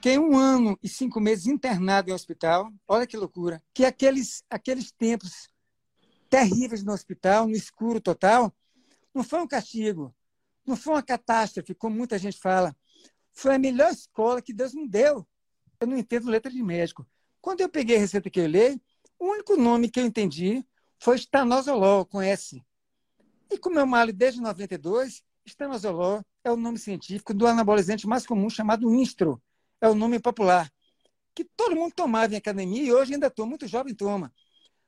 fiquei um ano e cinco meses internado em hospital. Olha que loucura. Que aqueles, aqueles tempos terríveis no hospital, no escuro total, não foi um castigo, não foi uma catástrofe, como muita gente fala. Foi a melhor escola que Deus me deu. Eu não entendo letra de médico. Quando eu peguei a receita que eu li, o único nome que eu entendi foi estanozolol, com S. E como eu malho desde 92, estanozolol é o nome científico do anabolizante mais comum chamado Instro. É o nome popular. Que todo mundo tomava em academia e hoje ainda estou, muito jovem toma.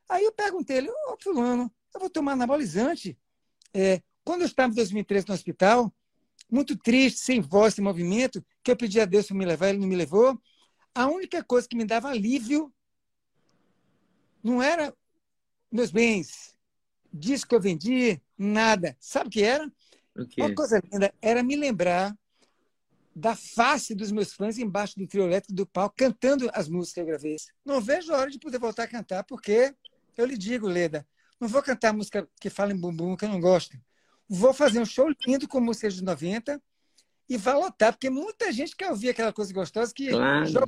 Aí eu perguntei ele, ô fulano, eu vou tomar anabolizante? É, quando eu estava em 2013 no hospital, muito triste, sem voz, sem movimento, que eu pedi a Deus para me levar, ele não me levou. A única coisa que me dava alívio não era meus bens, disco que eu vendi, nada. Sabe o que era? Okay. Uma coisa linda era me lembrar da face dos meus fãs embaixo do trio elétrico do palco, cantando as músicas que eu gravei. Não vejo a hora de poder voltar a cantar, porque eu lhe digo, Leda, não vou cantar música que fala em bumbum, que eu não gosto. Vou fazer um show lindo com músicas de 90 e vai lotar, porque muita gente quer ouvir aquela coisa gostosa que Claro. joga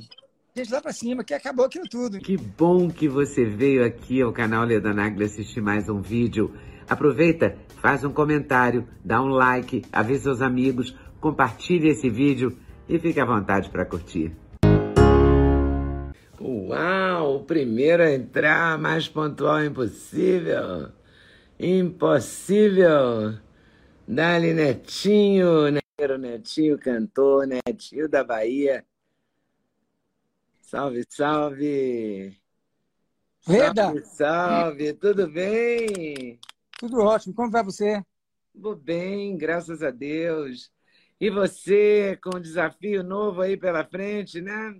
a gente lá para cima, que acabou aquilo tudo. Que bom que você veio aqui ao canal Leda Nagli assistir mais um vídeo. Aproveita, faz um comentário, dá um like, avisa seus amigos, compartilhe esse vídeo e fique à vontade para curtir. Uau, o primeiro a entrar, mais pontual impossível. Impossível. Dali Netinho, Neiro Netinho, cantor, Netinho da Bahia. Salve, salve. Leda, Salve, salve, tudo bem? tudo ótimo. Como vai você? Tudo bem, graças a Deus. E você, com um desafio novo aí pela frente, né?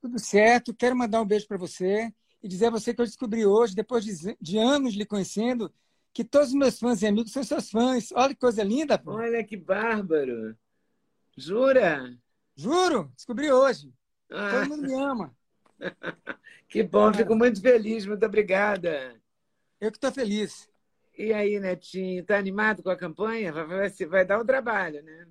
Tudo certo. Quero mandar um beijo para você e dizer a você que eu descobri hoje, depois de, de anos lhe conhecendo, que todos os meus fãs e amigos são seus fãs. Olha que coisa linda. pô. Olha que bárbaro. Jura? Juro, descobri hoje. Ah, Todo mundo me ama. que bom, fico muito feliz, muito obrigada. Eu que estou feliz. E aí, Netinho, tá animado com a campanha? Vai, vai, vai dar um trabalho, né?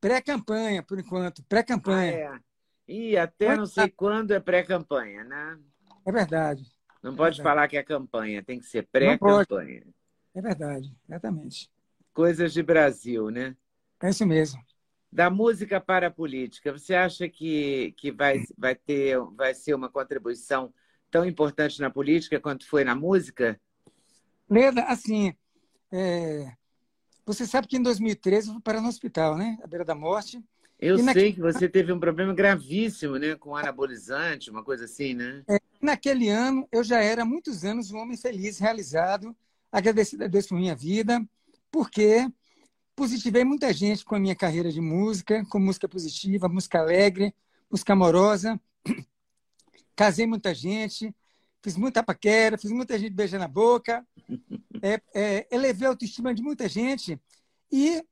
Pré-campanha, por enquanto. Ah, Pré-campanha. é. E até não sei quando é pré-campanha, né? é. verdade. Não pode Verdade. falar que é campanha, tem que ser pré-campanha. É verdade. Exatamente. Coisas de Brasil, né? É isso mesmo. Da música para a política, você acha que, que vai, vai, ter, vai ser uma contribuição tão importante na política quanto foi na música? Leda, assim, é, você sabe que em 2013 eu fui parar no hospital, né? À beira da morte. Eu E sei naquele- que você teve um problema gravíssimo, né? Com anabolizante, uma coisa assim, né? Naquele ano, eu já era há muitos anos um homem feliz, realizado, agradecido a Deus por minha vida, porque positivei muita gente com a minha carreira de música, com música positiva, música alegre, música amorosa. Casei muita gente, fiz muita paquera, fiz muita gente beijar na boca, é, é, elevei a autoestima de muita gente. E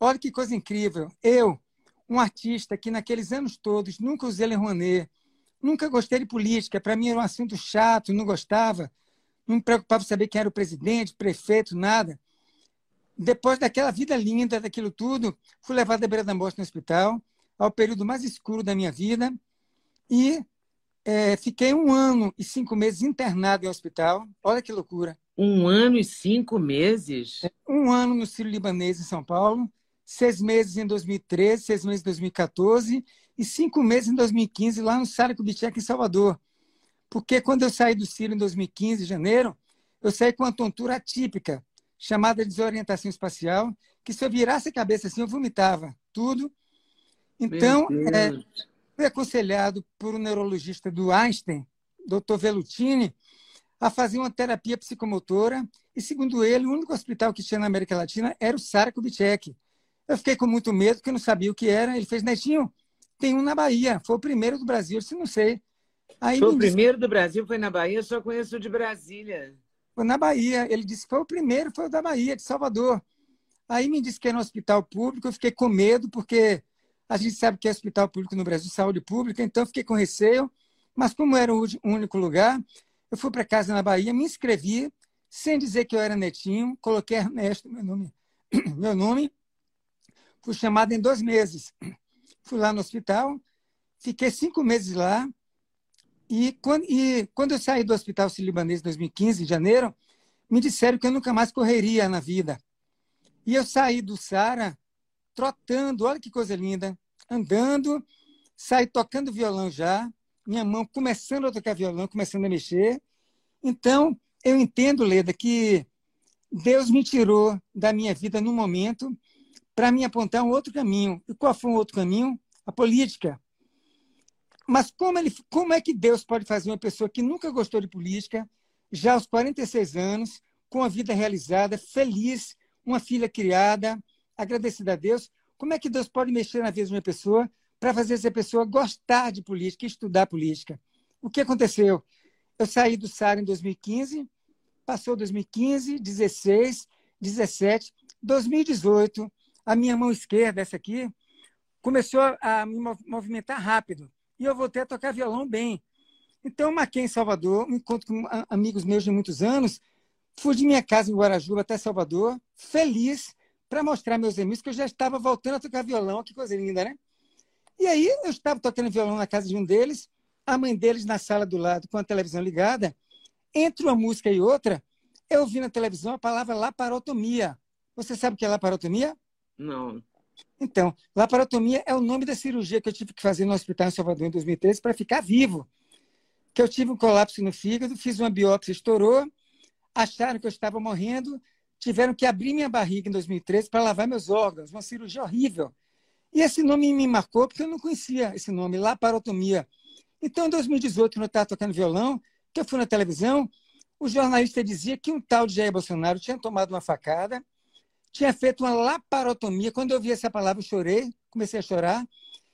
olha que coisa incrível, eu, um artista que naqueles anos todos nunca usei Le Rouanet, Nunca gostei de política, para mim era um assunto chato, não gostava, não me preocupava saber quem era o presidente, prefeito, nada. Depois daquela vida linda, daquilo tudo, fui levado à beira da morte no hospital, ao período mais escuro da minha vida, e é, fiquei um ano e cinco meses internado em hospital. Olha que loucura. Um ano e cinco meses? Um ano no Sírio Libanês, em São Paulo, seis meses em 2013, seis meses em 2014 e cinco meses em 2015 lá no Sara Kubitschek, em Salvador. Porque quando eu saí do Sírio em 2015, em janeiro, eu saí com uma tontura atípica, chamada desorientação espacial, que se eu virasse a cabeça assim, eu vomitava tudo. Então, é, fui aconselhado por um neurologista do Einstein, Dr. Velutini, a fazer uma terapia psicomotora e, segundo ele, o único hospital que tinha na América Latina era o Sara Kubitschek. Eu fiquei com muito medo, porque eu não sabia o que era. Ele fez, Netinho, tem um na Bahia, foi o primeiro do Brasil. Eu disse, não sei. Aí foi o primeiro do Brasil, foi na Bahia, eu só conheço o de Brasília. Foi na Bahia. Ele disse que foi o primeiro, foi o da Bahia, de Salvador. Aí me disse que era um hospital público, eu fiquei com medo, porque a gente sabe que é hospital público no Brasil, saúde pública, então fiquei com receio. Mas como era o único lugar, eu fui para casa na Bahia, me inscrevi, sem dizer que eu era netinho, coloquei Ernesto, meu nome, meu nome. Fui chamado em dois meses. Fui lá no hospital, fiquei cinco meses lá. E quando, e quando eu saí do Hospital Sírio-Libanês em 2015, em janeiro, me disseram que eu nunca mais correria na vida. E eu saí do Sara trotando, olha que coisa linda, andando, saí tocando violão já, minha mão começando a tocar violão, começando a mexer. Então, eu entendo, Leda, que Deus me tirou da minha vida no momento para me apontar um outro caminho. E qual foi o um outro caminho? A política. Mas como, ele, como é que Deus pode fazer uma pessoa que nunca gostou de política, já aos 46 anos, com a vida realizada, feliz, uma filha criada, agradecida a Deus, como é que Deus pode mexer na vida de uma pessoa para fazer essa pessoa gostar de política, estudar política? O que aconteceu? Eu saí do SAR em 2015, passou 2015, 16, 17, 2018, a minha mão esquerda, essa aqui, começou a me movimentar rápido. E eu voltei a tocar violão bem. Então, eu marquei em Salvador, um encontro com amigos meus de muitos anos, Fui de minha casa em Guarajuba até Salvador, feliz, para mostrar meus amigos que eu já estava voltando a tocar violão. Que coisa linda, né? E aí eu estava tocando violão na casa de um deles, a mãe deles na sala do lado com a televisão ligada. Entre uma música e outra, eu vi na televisão a palavra laparotomia. Você sabe o que é laparotomia? Não. Então, laparotomia é o nome da cirurgia que eu tive que fazer no hospital em Salvador em 2013 para ficar vivo. Que eu tive um colapso no fígado, fiz uma biópsia, estourou, acharam que eu estava morrendo, tiveram que abrir minha barriga em 2013 para lavar meus órgãos, uma cirurgia horrível. E esse nome me marcou porque eu não conhecia esse nome, laparotomia. Então, em 2018, quando eu estava tocando violão, que eu fui na televisão, o jornalista dizia que um tal de Jair Bolsonaro tinha tomado uma facada, tinha feito uma laparotomia. Quando eu vi essa palavra, eu chorei, comecei a chorar,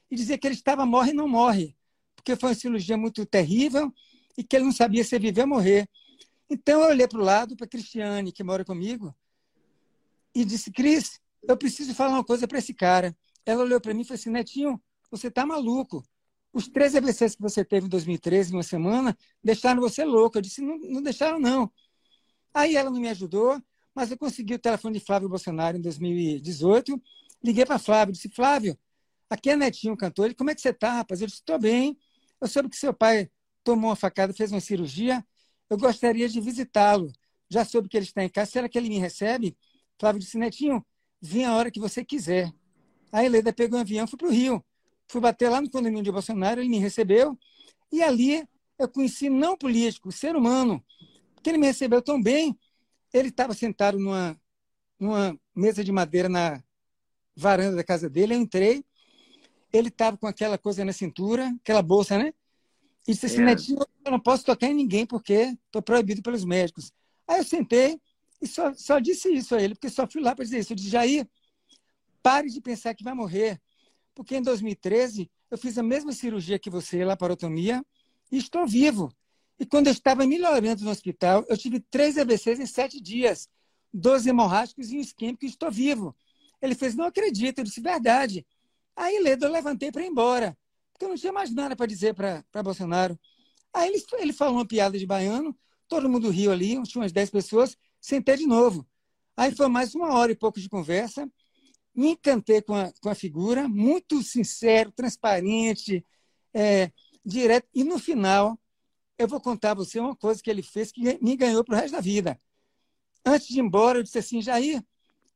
e dizia que ele estava morre e não morre, porque foi uma cirurgia muito terrível e que ele não sabia se viver ou morrer. Então eu olhei para o lado, para a Cristiane, que mora comigo, e disse: Cris, eu preciso falar uma coisa para esse cara. Ela olhou para mim e falou assim: Netinho, você está maluco. Os três AVCs que você teve em 2013, em uma semana, deixaram você louco. Eu disse: não, não deixaram, não. Aí ela não me ajudou, mas eu consegui o telefone de Flávio Bolsonaro em 2018. Liguei para Flávio, disse: Flávio, aqui é Netinho, cantor. Ele, como é que você está, rapaz? Eu disse: estou bem. Eu soube que seu pai tomou uma facada, fez uma cirurgia eu gostaria de visitá-lo. Já soube que ele está em casa. Será que ele me recebe? Flávio disse, Netinho, vem a hora que você quiser. Aí Leda pegou um avião, fui para o Rio. Fui bater lá no condomínio de Bolsonaro, ele me recebeu. E ali eu conheci não político, ser humano. Porque ele me recebeu tão bem. Ele estava sentado numa, numa mesa de madeira na varanda da casa dele. Eu entrei. Ele estava com aquela coisa na cintura, aquela bolsa, né? E disse assim, é. Netinho, eu não posso tocar em ninguém porque estou proibido pelos médicos. Aí eu sentei e só, só disse isso a ele, porque só fui lá para dizer isso. Eu disse, Jair, pare de pensar que vai morrer. Porque em 2013 eu fiz a mesma cirurgia que você, laparotomia, e estou vivo. E quando eu estava melhorando no hospital, eu tive três AVCs em sete dias, dois hemorrágicos e um isquêmico, e estou vivo. Ele fez, não acredito. Eu disse, verdade. Aí, Ledo, eu levantei para ir embora porque eu não tinha mais nada para dizer para Bolsonaro. Aí ele, ele falou uma piada de baiano, todo mundo riu ali, tinha umas 10 pessoas, sentei de novo. Aí foi mais uma hora e pouco de conversa, me encantei com a, com a figura, muito sincero, transparente, é, direto. E no final, eu vou contar a você uma coisa que ele fez que me ganhou para o resto da vida. Antes de ir embora, eu disse assim, Jair,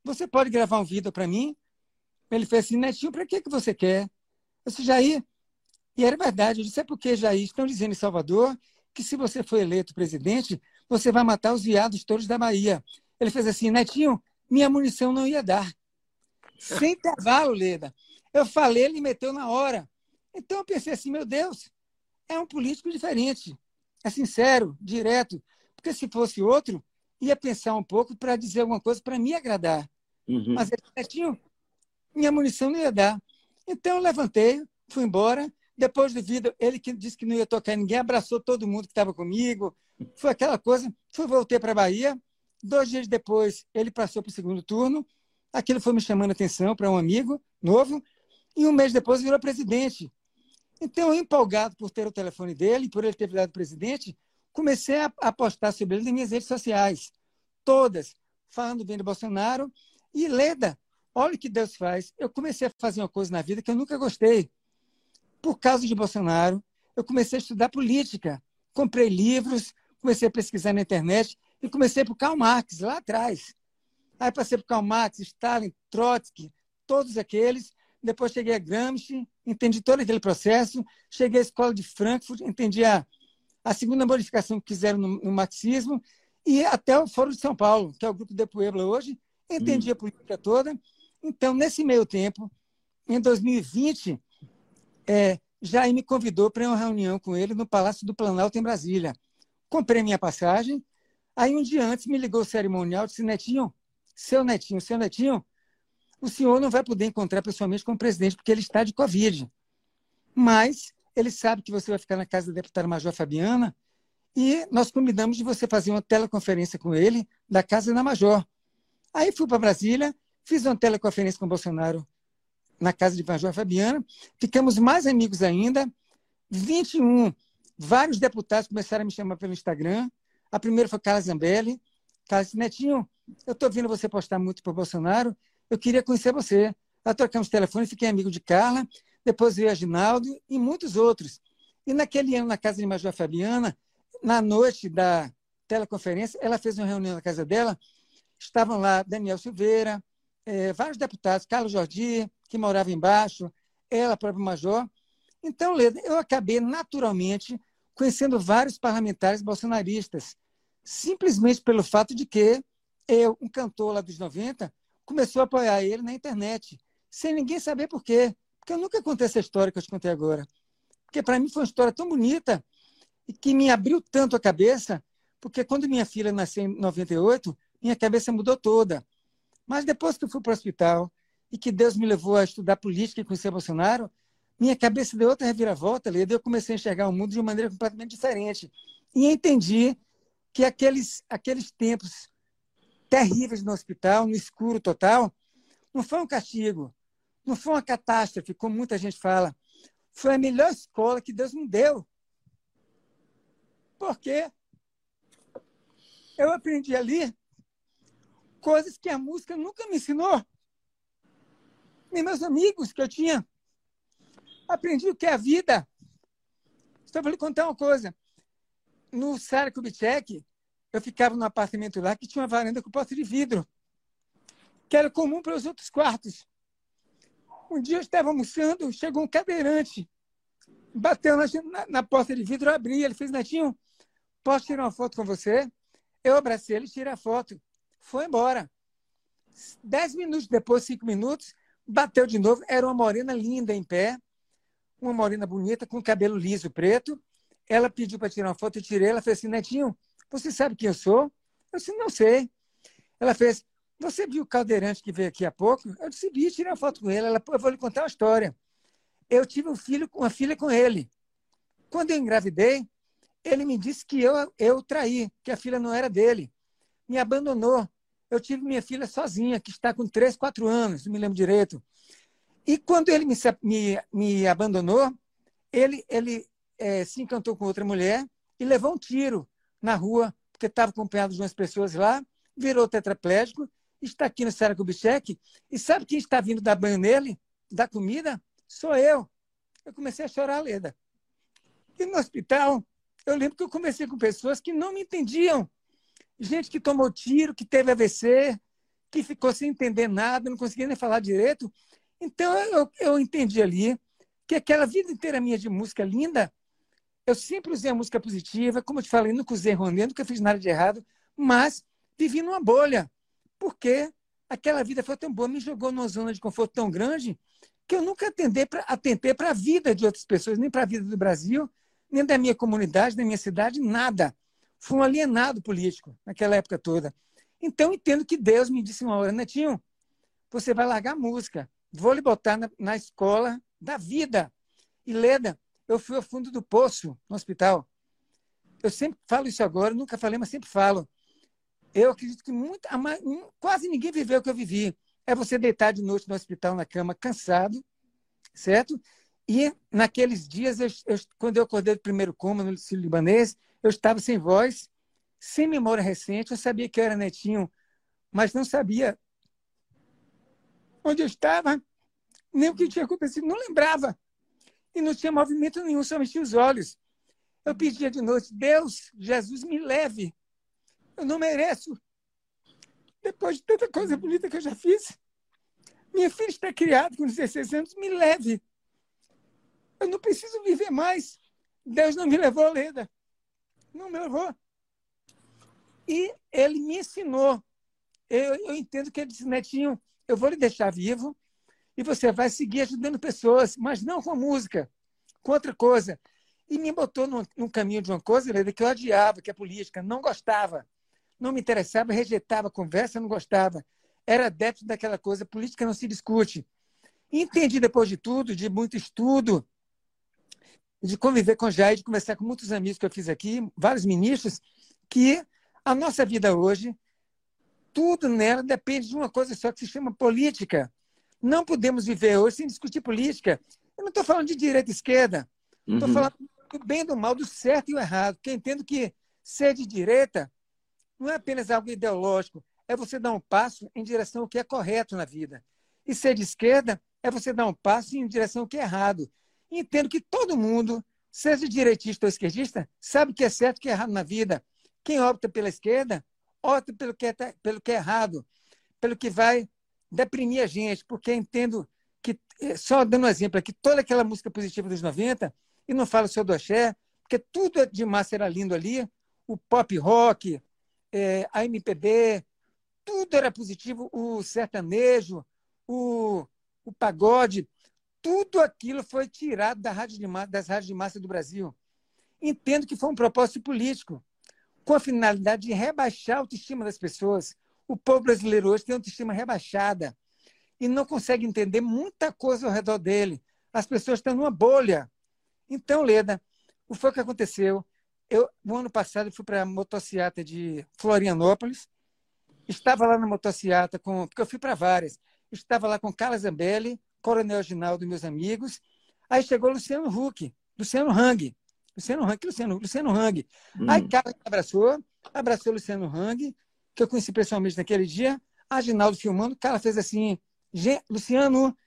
você pode gravar um vídeo para mim? Ele fez assim, Netinho, para que, que você quer? Eu disse, Jair, e era verdade. Eu disse, é porque, Jair, estão dizendo em Salvador que se você for eleito presidente, você vai matar os viados todos da Bahia. Ele fez assim, Netinho, minha munição não ia dar. Sem intervalo, Leda. Eu falei, ele meteu na hora. Então eu pensei assim, meu Deus, é um político diferente. É sincero, direto. Porque se fosse outro, ia pensar um pouco para dizer alguma coisa para me agradar. Uhum. Mas ele, Netinho, minha munição não ia dar. Então eu levantei, fui embora, Depois do vídeo, ele que disse que não ia tocar ninguém, abraçou todo mundo que estava comigo. Foi aquela coisa. Fui, voltei para a Bahia. Dois dias depois, ele passou para o segundo turno. Aquilo foi me chamando a atenção para um amigo novo. E um mês depois virou presidente. Então, empolgado por ter o telefone dele, por ele ter virado presidente, comecei a, a postar sobre ele nas minhas redes sociais. Todas, falando bem do Bolsonaro. E Leda, olha o que Deus faz. Eu comecei a fazer uma coisa na vida que eu nunca gostei. Por causa de Bolsonaro, eu comecei a estudar política. Comprei livros, comecei a pesquisar na internet e comecei por Karl Marx, lá atrás. Aí passei por Karl Marx, Stalin, Trotsky, todos aqueles. Depois cheguei a Gramsci, entendi todo aquele processo. Cheguei à escola de Frankfurt, entendi a, a segunda modificação que fizeram no, no marxismo e até o Fórum de São Paulo, que é o grupo de Puebla hoje. Entendi hum. a política toda. Então, nesse meio tempo, em 2020, é, Jair me convidou para uma reunião com ele no Palácio do Planalto, em Brasília. Comprei minha passagem. Aí, um dia antes, me ligou o cerimonial e disse: Netinho, seu Netinho, seu Netinho, o senhor não vai poder encontrar pessoalmente com o presidente porque ele está de Covid. Mas ele sabe que você vai ficar na casa da deputada Major Fabiana e nós combinamos de você fazer uma teleconferência com ele da casa da Major. Aí fui para Brasília, fiz uma teleconferência com o Bolsonaro na casa de Major Fabiana, ficamos mais amigos ainda. 21, vários deputados começaram a me chamar pelo Instagram. A primeira foi Carla Zambelli. Carla disse, Netinho, eu estou vendo você postar muito para o Bolsonaro, eu queria conhecer você. Aí trocamos telefone, fiquei amigo de Carla, depois veio Ginaldo e muitos outros. E naquele ano, na casa de Major Fabiana, na noite da teleconferência, ela fez uma reunião na casa dela, estavam lá Daniel Silveira, eh, vários deputados, Carlos Jordi, que morava embaixo, ela, própria Major. Então, Leda, eu acabei naturalmente conhecendo vários parlamentares bolsonaristas, simplesmente pelo fato de que eu, um cantor lá dos 90, começou a apoiar ele na internet, sem ninguém saber por quê. Porque eu nunca contei essa história que eu te contei agora. Porque para mim foi uma história tão bonita e que me abriu tanto a cabeça, porque quando minha filha nasceu em 98, minha cabeça mudou toda. Mas depois que eu fui para o hospital e que Deus me levou a estudar política e conhecer Bolsonaro, minha cabeça deu outra reviravolta, Leda, eu comecei a enxergar o mundo de uma maneira completamente diferente. E entendi que aqueles, aqueles tempos terríveis no hospital, no escuro total, não foi um castigo, não foi uma catástrofe, como muita gente fala. Foi a melhor escola que Deus me deu. Por quê? Eu aprendi ali coisas que a música nunca me ensinou. Nem meus amigos que eu tinha. Aprendi o que é a vida. Só vou lhe contar uma coisa. No Sara Kubitschek, eu ficava num apartamento lá que tinha uma varanda com porta de vidro, que era comum para os outros quartos. Um dia eu estava almoçando, chegou um cadeirante, bateu na, na, porta de vidro, eu abri, ele fez, Netinho, posso tirar uma foto com você? Eu abracei ele, tirei a foto. Foi embora. Dez minutos depois, cinco minutos, bateu de novo, era uma morena linda em pé, uma morena bonita, com cabelo liso preto. Ela pediu para tirar uma foto, eu tirei, ela fez assim, Netinho, você sabe quem eu sou? Eu disse, não sei. Ela fez, você viu o caldeirante que veio aqui há pouco? Eu disse, vi, tirei uma foto com ele. Ela, eu vou lhe contar uma história. Eu tive um filho, uma filha com ele. Quando eu engravidei, ele me disse que eu, eu traí, que a filha não era dele. Me abandonou. Eu tive minha filha sozinha, que está com 3, 4 anos, não me lembro direito. E quando ele me, me, me abandonou, ele, ele é, se encantou com outra mulher e levou um tiro na rua, porque estava acompanhado de umas pessoas lá, virou tetraplégico, está aqui no Sara Kubitschek, e sabe quem está vindo dar banho nele, dar comida? Sou eu. Eu comecei a chorar, Leda. E no hospital, eu lembro que eu comecei com pessoas que não me entendiam. Gente que tomou tiro, que teve AVC, que ficou sem entender nada, não conseguia nem falar direito. Então, eu, eu entendi ali que aquela vida inteira minha de música linda eu sempre usei a música positiva, como eu te falei, nunca usei Ronê, nunca fiz nada de errado, mas vivi numa bolha. Porque aquela vida foi tão boa, me jogou numa zona de conforto tão grande que eu nunca atentei para a vida de outras pessoas, nem para a vida do Brasil, nem da minha comunidade, da minha cidade, nada. Fui um alienado político naquela época toda. Então, entendo que Deus me disse uma hora, Netinho, você vai largar a música, vou lhe botar na, na escola da vida. E Leda, eu fui ao fundo do poço no hospital. Eu sempre falo isso agora, nunca falei, mas sempre falo. Eu acredito que muita, quase ninguém viveu o que eu vivi. É você deitar de noite no hospital na cama, cansado, certo? E naqueles dias, eu, eu, quando eu acordei do primeiro coma no Liceu Libanês, eu estava sem voz, sem memória recente. Eu sabia que eu era netinho, mas não sabia onde eu estava, nem o que tinha acontecido. Não lembrava. E não tinha movimento nenhum, só mexia os olhos. Eu pedia de noite, Deus, Jesus, me leve. Eu não mereço. Depois de tanta coisa bonita que eu já fiz. Minha filha está criada com 16 anos, me leve. Eu não preciso viver mais. Deus não me levou, Leda. Não me levou. E ele me ensinou. Eu, eu entendo que ele disse, Netinho, eu vou lhe deixar vivo e você vai seguir ajudando pessoas, mas não com música, com outra coisa e me botou no, no caminho de uma coisa que eu odiava, que é política, não gostava, não me interessava, rejeitava a conversa, não gostava. Era adepto daquela coisa, política não se discute. entendi depois de tudo, de muito estudo, de conviver com Jair, de conversar com muitos amigos que eu fiz aqui, vários ministros, que a nossa vida hoje, tudo nela depende de uma coisa só que se chama política. Não podemos viver hoje sem discutir política. Eu não estou falando de direita e esquerda. Estou uhum. falando do bem e do mal, do certo e o errado. Porque entendo que ser de direita não é apenas algo ideológico, é você dar um passo em direção ao que é correto na vida. E ser de esquerda é você dar um passo em direção ao que é errado. E entendo que todo mundo, seja direitista ou esquerdista, sabe o que é certo e o que é errado na vida. Quem opta pela esquerda, opta pelo que é, pelo que é errado, pelo que vai deprimir a gente, porque entendo que, eh, só dando um exemplo aqui, toda aquela música positiva dos 90 e não falo só do axé, porque tudo de massa era lindo ali, o pop rock, é, a MPB, tudo era positivo, o sertanejo, o, o pagode, tudo aquilo foi tirado da rádio de, das rádios de massa do Brasil. Entendo que foi um propósito político, com a finalidade de rebaixar a autoestima das pessoas. O povo brasileiro hoje tem autoestima rebaixada e não consegue entender muita coisa ao redor dele. As pessoas estão numa bolha. Então, Leda, o que foi que aconteceu? Eu, no ano passado, fui para a motociata de Florianópolis. Estava lá na motociata, com, porque eu fui para várias. Estava lá com Carla Zambelli, Coronel Ginaldo, meus amigos. Aí chegou Luciano Huck, Luciano Hang. Luciano Hang, Luciano, Luciano Hang. Hum. Aí Carla me abraçou, abraçou Luciano Hang, que eu conheci pessoalmente naquele dia. A Ginaldo filmando, o cara fez assim, Luciano,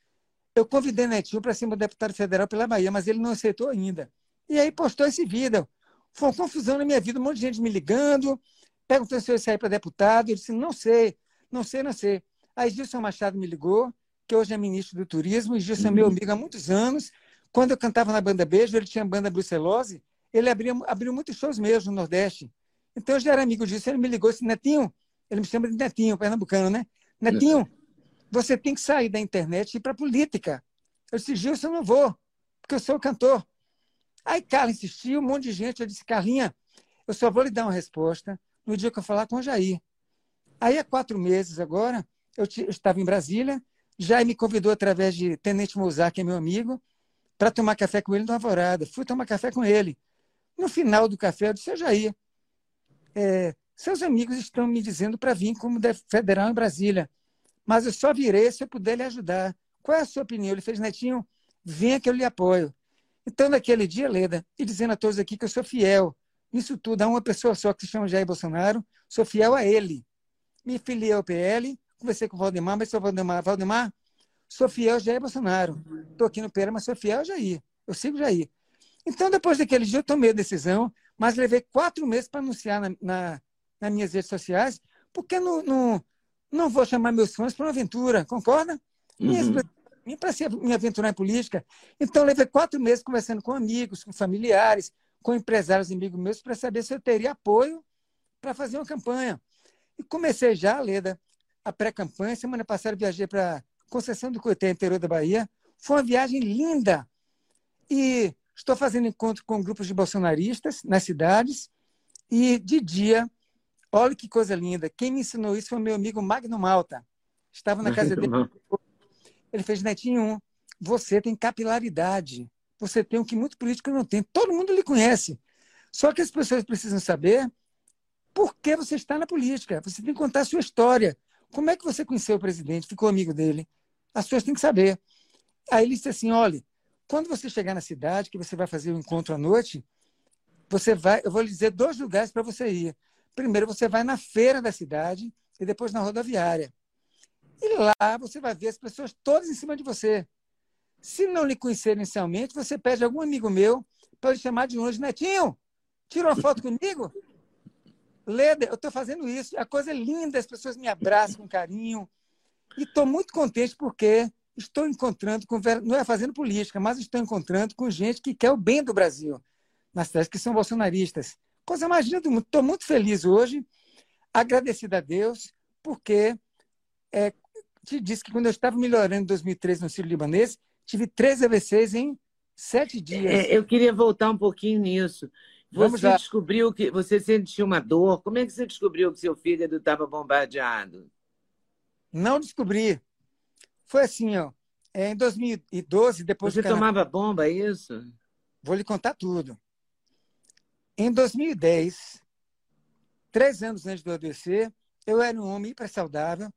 eu convidei Netinho para ser meu deputado federal pela Bahia, mas ele não aceitou ainda. E aí postou esse vídeo. Foi uma confusão na minha vida, um monte de gente me ligando, perguntando se eu ia sair para deputado. Eu disse, não sei, não sei, não sei. Aí Gilson Machado me ligou, que hoje é ministro do Turismo, e Gilson é meu uhum. amigo há muitos anos. Quando eu cantava na banda Beijo, ele tinha a banda Brucelose, ele abriu, abriu muitos shows meus no Nordeste. Então eu já era amigo disso, ele me ligou e disse, Netinho, ele me chama de Netinho, pernambucano, né? Netinho, você tem que sair da internet e ir para a política. Eu disse, Gilson, eu não vou, porque eu sou cantor. Aí Carla insistiu, um monte de gente. Eu disse, Carlinha, eu só vou lhe dar uma resposta no dia que eu falar com o Jair. Aí, há quatro meses agora, eu, te, eu estava em Brasília, Jair me convidou através de Tenente Mozart, que é meu amigo, para tomar café com ele no Alvorada. Fui tomar café com ele. No final do café, eu disse, Jair, é, seus amigos estão me dizendo para vir como federal em Brasília mas eu só virei se eu puder lhe ajudar. Qual é a sua opinião? Ele fez, Netinho, venha que eu lhe apoio. Então, naquele dia, Leda, e dizendo a todos aqui que eu sou fiel, nisso tudo, há uma pessoa só que se chama Jair Bolsonaro, sou fiel a ele. Me filiei ao PL, conversei com o Valdemar, mas sou Valdemar, Valdemar, sou fiel a Jair Bolsonaro. Estou aqui no PL, mas sou fiel a Jair. Eu sigo Jair. Então, depois daquele dia, eu tomei a decisão, mas levei quatro meses para anunciar na, na, nas minhas redes sociais, porque no, no, não vou chamar meus fãs para uma aventura, concorda? Uhum. Para se me aventurar em política. Então, levei quatro meses conversando com amigos, com familiares, com empresários amigos meus, para saber se eu teria apoio para fazer uma campanha. E comecei já, Leda, a pré-campanha. Semana passada viajei para Conceição do Coité, interior da Bahia. Foi uma viagem linda. E estou fazendo encontro com grupos de bolsonaristas nas cidades. E de dia Olha que coisa linda. Quem me ensinou isso foi meu amigo Magno Malta. Estava na casa dele. Ele fez, Netinho, você tem capilaridade você tem o que muito político não tem. Todo mundo lhe conhece. Só que as pessoas precisam saber por que você está na política. Você tem que contar a sua história. Como é que você conheceu o presidente, ficou amigo dele? As pessoas têm que saber. Aí ele disse assim: olha, quando você chegar na cidade, que você vai fazer o encontro à noite, você vai, eu vou lhe dizer dois lugares para você ir. Primeiro, você vai na feira da cidade e depois na rodoviária. E lá você vai ver as pessoas todas em cima de você. Se não lhe conhecer inicialmente, você pede a algum amigo meu para lhe chamar de longe, Netinho, tira uma foto comigo? Leda, eu estou fazendo isso. A coisa é linda, as pessoas me abraçam com carinho. E estou muito contente porque estou encontrando, com, não é fazendo política, mas estou encontrando com gente que quer o bem do Brasil, nas cidades que são bolsonaristas. Coisa mais linda do mundo. Estou muito feliz hoje, agradecido a Deus, porque é, te disse que quando eu estava melhorando em 2013 no Sírio Libanês, tive três AVCs em sete dias. É, eu queria voltar um pouquinho nisso. Você descobriu que você sentiu uma dor? Como é que você descobriu que seu fígado estava bombardeado? Não descobri. Foi assim, ó. É, em 2012, depois Você tomava bomba, é isso? Vou lhe contar tudo. Em 2010, três anos antes do adoecer, eu era um homem hiper saudável,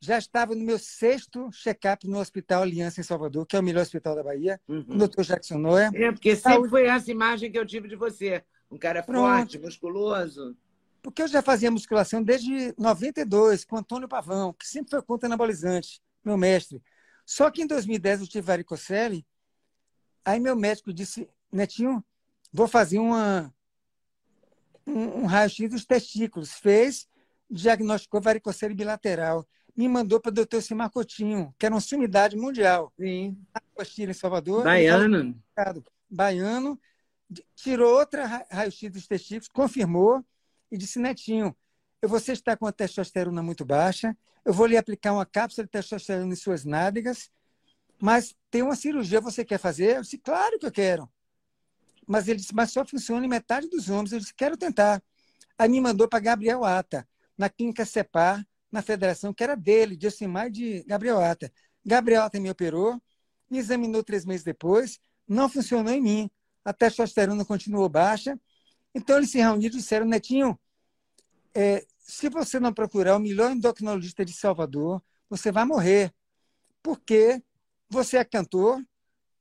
já estava no meu sexto check-up no Hospital Aliança em Salvador, que é o melhor hospital da Bahia, uhum. o doutor Jackson Noia. É, porque sempre Saúde... foi essa imagem que eu tive de você. Um cara Pronto. forte, musculoso. Porque eu já fazia musculação desde 92, com Antônio Pavão, que sempre foi contra anabolizante, meu mestre. Só que em 2010 eu tive varicocele, aí meu médico disse, Netinho, vou fazer uma, um, um raio-x dos testículos. Fez, diagnosticou varicocele bilateral. Me mandou para o doutor Simar Coutinho, que era uma sumidade mundial. Sim. em Salvador. Baiano. Baiano. Tirou outra raio-x dos testículos, confirmou e disse, Netinho, você está com a testosterona muito baixa, eu vou lhe aplicar uma cápsula de testosterona em suas nádegas, mas tem uma cirurgia você quer fazer? Eu disse, claro que eu quero. Mas ele disse, mas só funciona em metade dos homens. Eu disse, quero tentar. Aí me mandou para Gabriel Ata, na clínica CEPAR, na federação, que era dele, de Osimar de Gabriel Ata. Gabriel Ata me operou, me examinou três meses depois, não funcionou em mim. A testosterona continuou baixa. Então eles se reuniram e disseram, Netinho, é, se você não procurar o melhor endocrinologista de Salvador, você vai morrer. Porque você é cantor,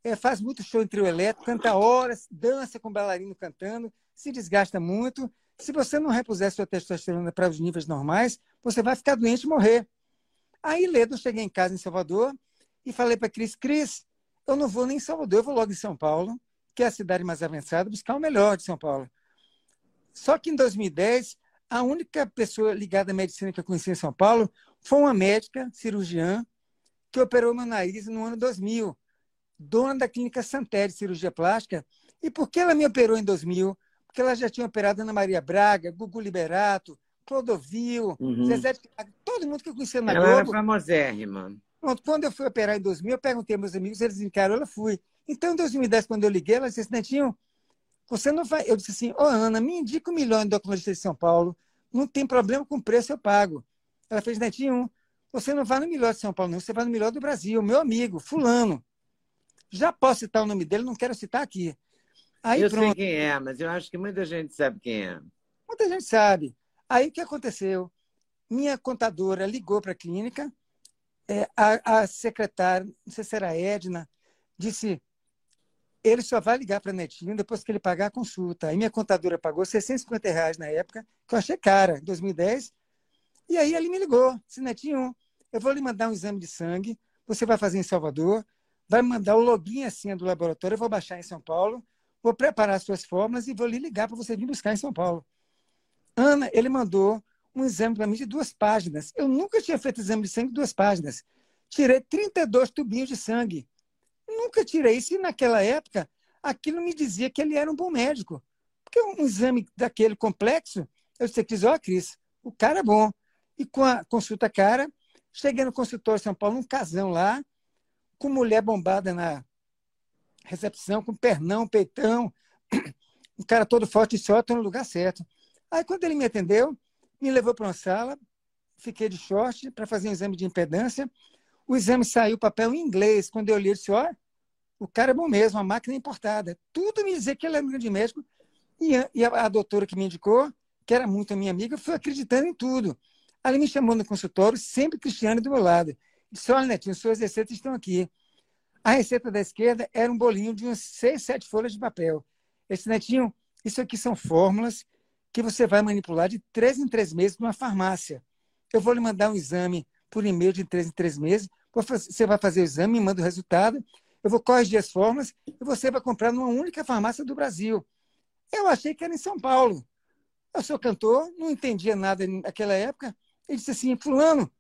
é, faz muito show em trio elétrico, canta horas, dança com bailarino cantando, se desgasta muito. Se você não repuser sua testosterona para os níveis normais, você vai ficar doente e morrer. Aí, Ledo, cheguei em casa em Salvador e falei para Cris, Cris, eu não vou nem em Salvador, eu vou logo em São Paulo, que é a cidade mais avançada, buscar o melhor de São Paulo. Só que em 2010, a única pessoa ligada à medicina que eu conheci em São Paulo foi uma médica cirurgiã que operou meu nariz no ano 2000 dona da clínica Santé de cirurgia plástica. E por que ela me operou em 2000? Porque ela já tinha operado Ana Maria Braga, Gugu Liberato, Clodovil, uhum. Zezé de... todo mundo que eu conhecia na ela Globo. Ela era famosérrima. Pronto, quando eu fui operar em 2000, eu perguntei aos meus amigos, eles encaram, ela fui. Então, em 2010, quando eu liguei, ela disse Netinho, você não vai... Eu disse assim, ô oh, Ana, me indica um milhão de endocrinologista de São Paulo, não tem problema com o preço, eu pago. Ela fez, Netinho, você não vai no melhor de São Paulo, não, você vai no melhor do Brasil, meu amigo, fulano. Já posso citar o nome dele, não quero citar aqui. Aí, eu pronto. sei quem é, mas eu acho que muita gente sabe quem é. Muita gente sabe. Aí o que aconteceu? Minha contadora ligou para a clínica, é, a, a, secretária, não sei se era a Edna, disse: ele só vai ligar para Netinho depois que ele pagar a consulta. Aí minha contadora pagou 650 reais na época, que eu achei cara, em 2010. E aí ele me ligou: disse, Netinho, eu vou lhe mandar um exame de sangue, você vai fazer em Salvador, vai mandar o login assim do laboratório, eu vou baixar em São Paulo, vou preparar as suas fórmulas e vou lhe ligar para você vir buscar em São Paulo. Ana, ele mandou um exame para mim de duas páginas. Eu nunca tinha feito exame de sangue de duas páginas. Tirei 32 tubinhos de sangue. Nunca tirei isso e naquela época aquilo me dizia que ele era um bom médico. Porque um exame daquele complexo, eu disse, Cris, ó, Cris, o cara é bom. E com a consulta cara, cheguei no consultório de São Paulo, um casão lá, com mulher bombada na recepção, com pernão, peitão, um cara todo forte e só, estou no lugar certo. Aí, quando ele me atendeu, me levou para uma sala, fiquei de short para fazer um exame de impedância. O exame saiu papel em inglês. Quando eu li, eu disse: Ó, o cara é bom mesmo, a máquina é importada. Tudo me dizia que ele era um grande médico. E a, e a, doutora que me indicou, que era muito minha amiga, foi acreditando em tudo. Ela me chamou no consultório, sempre Cristiane do meu lado. Disse, olha, Netinho, suas receitas estão aqui. A receita da esquerda era um bolinho de uns seis, sete folhas de papel. Esse Netinho, isso aqui são fórmulas que você vai manipular de três em três meses numa farmácia. Eu vou lhe mandar um exame por e-mail de três em três meses. Você vai fazer o exame, me manda o resultado. Eu vou corrigir as fórmulas e você vai comprar numa única farmácia do Brasil. Eu achei que era em São Paulo. Eu sou cantor, não entendia nada naquela época. Ele disse assim, fulano,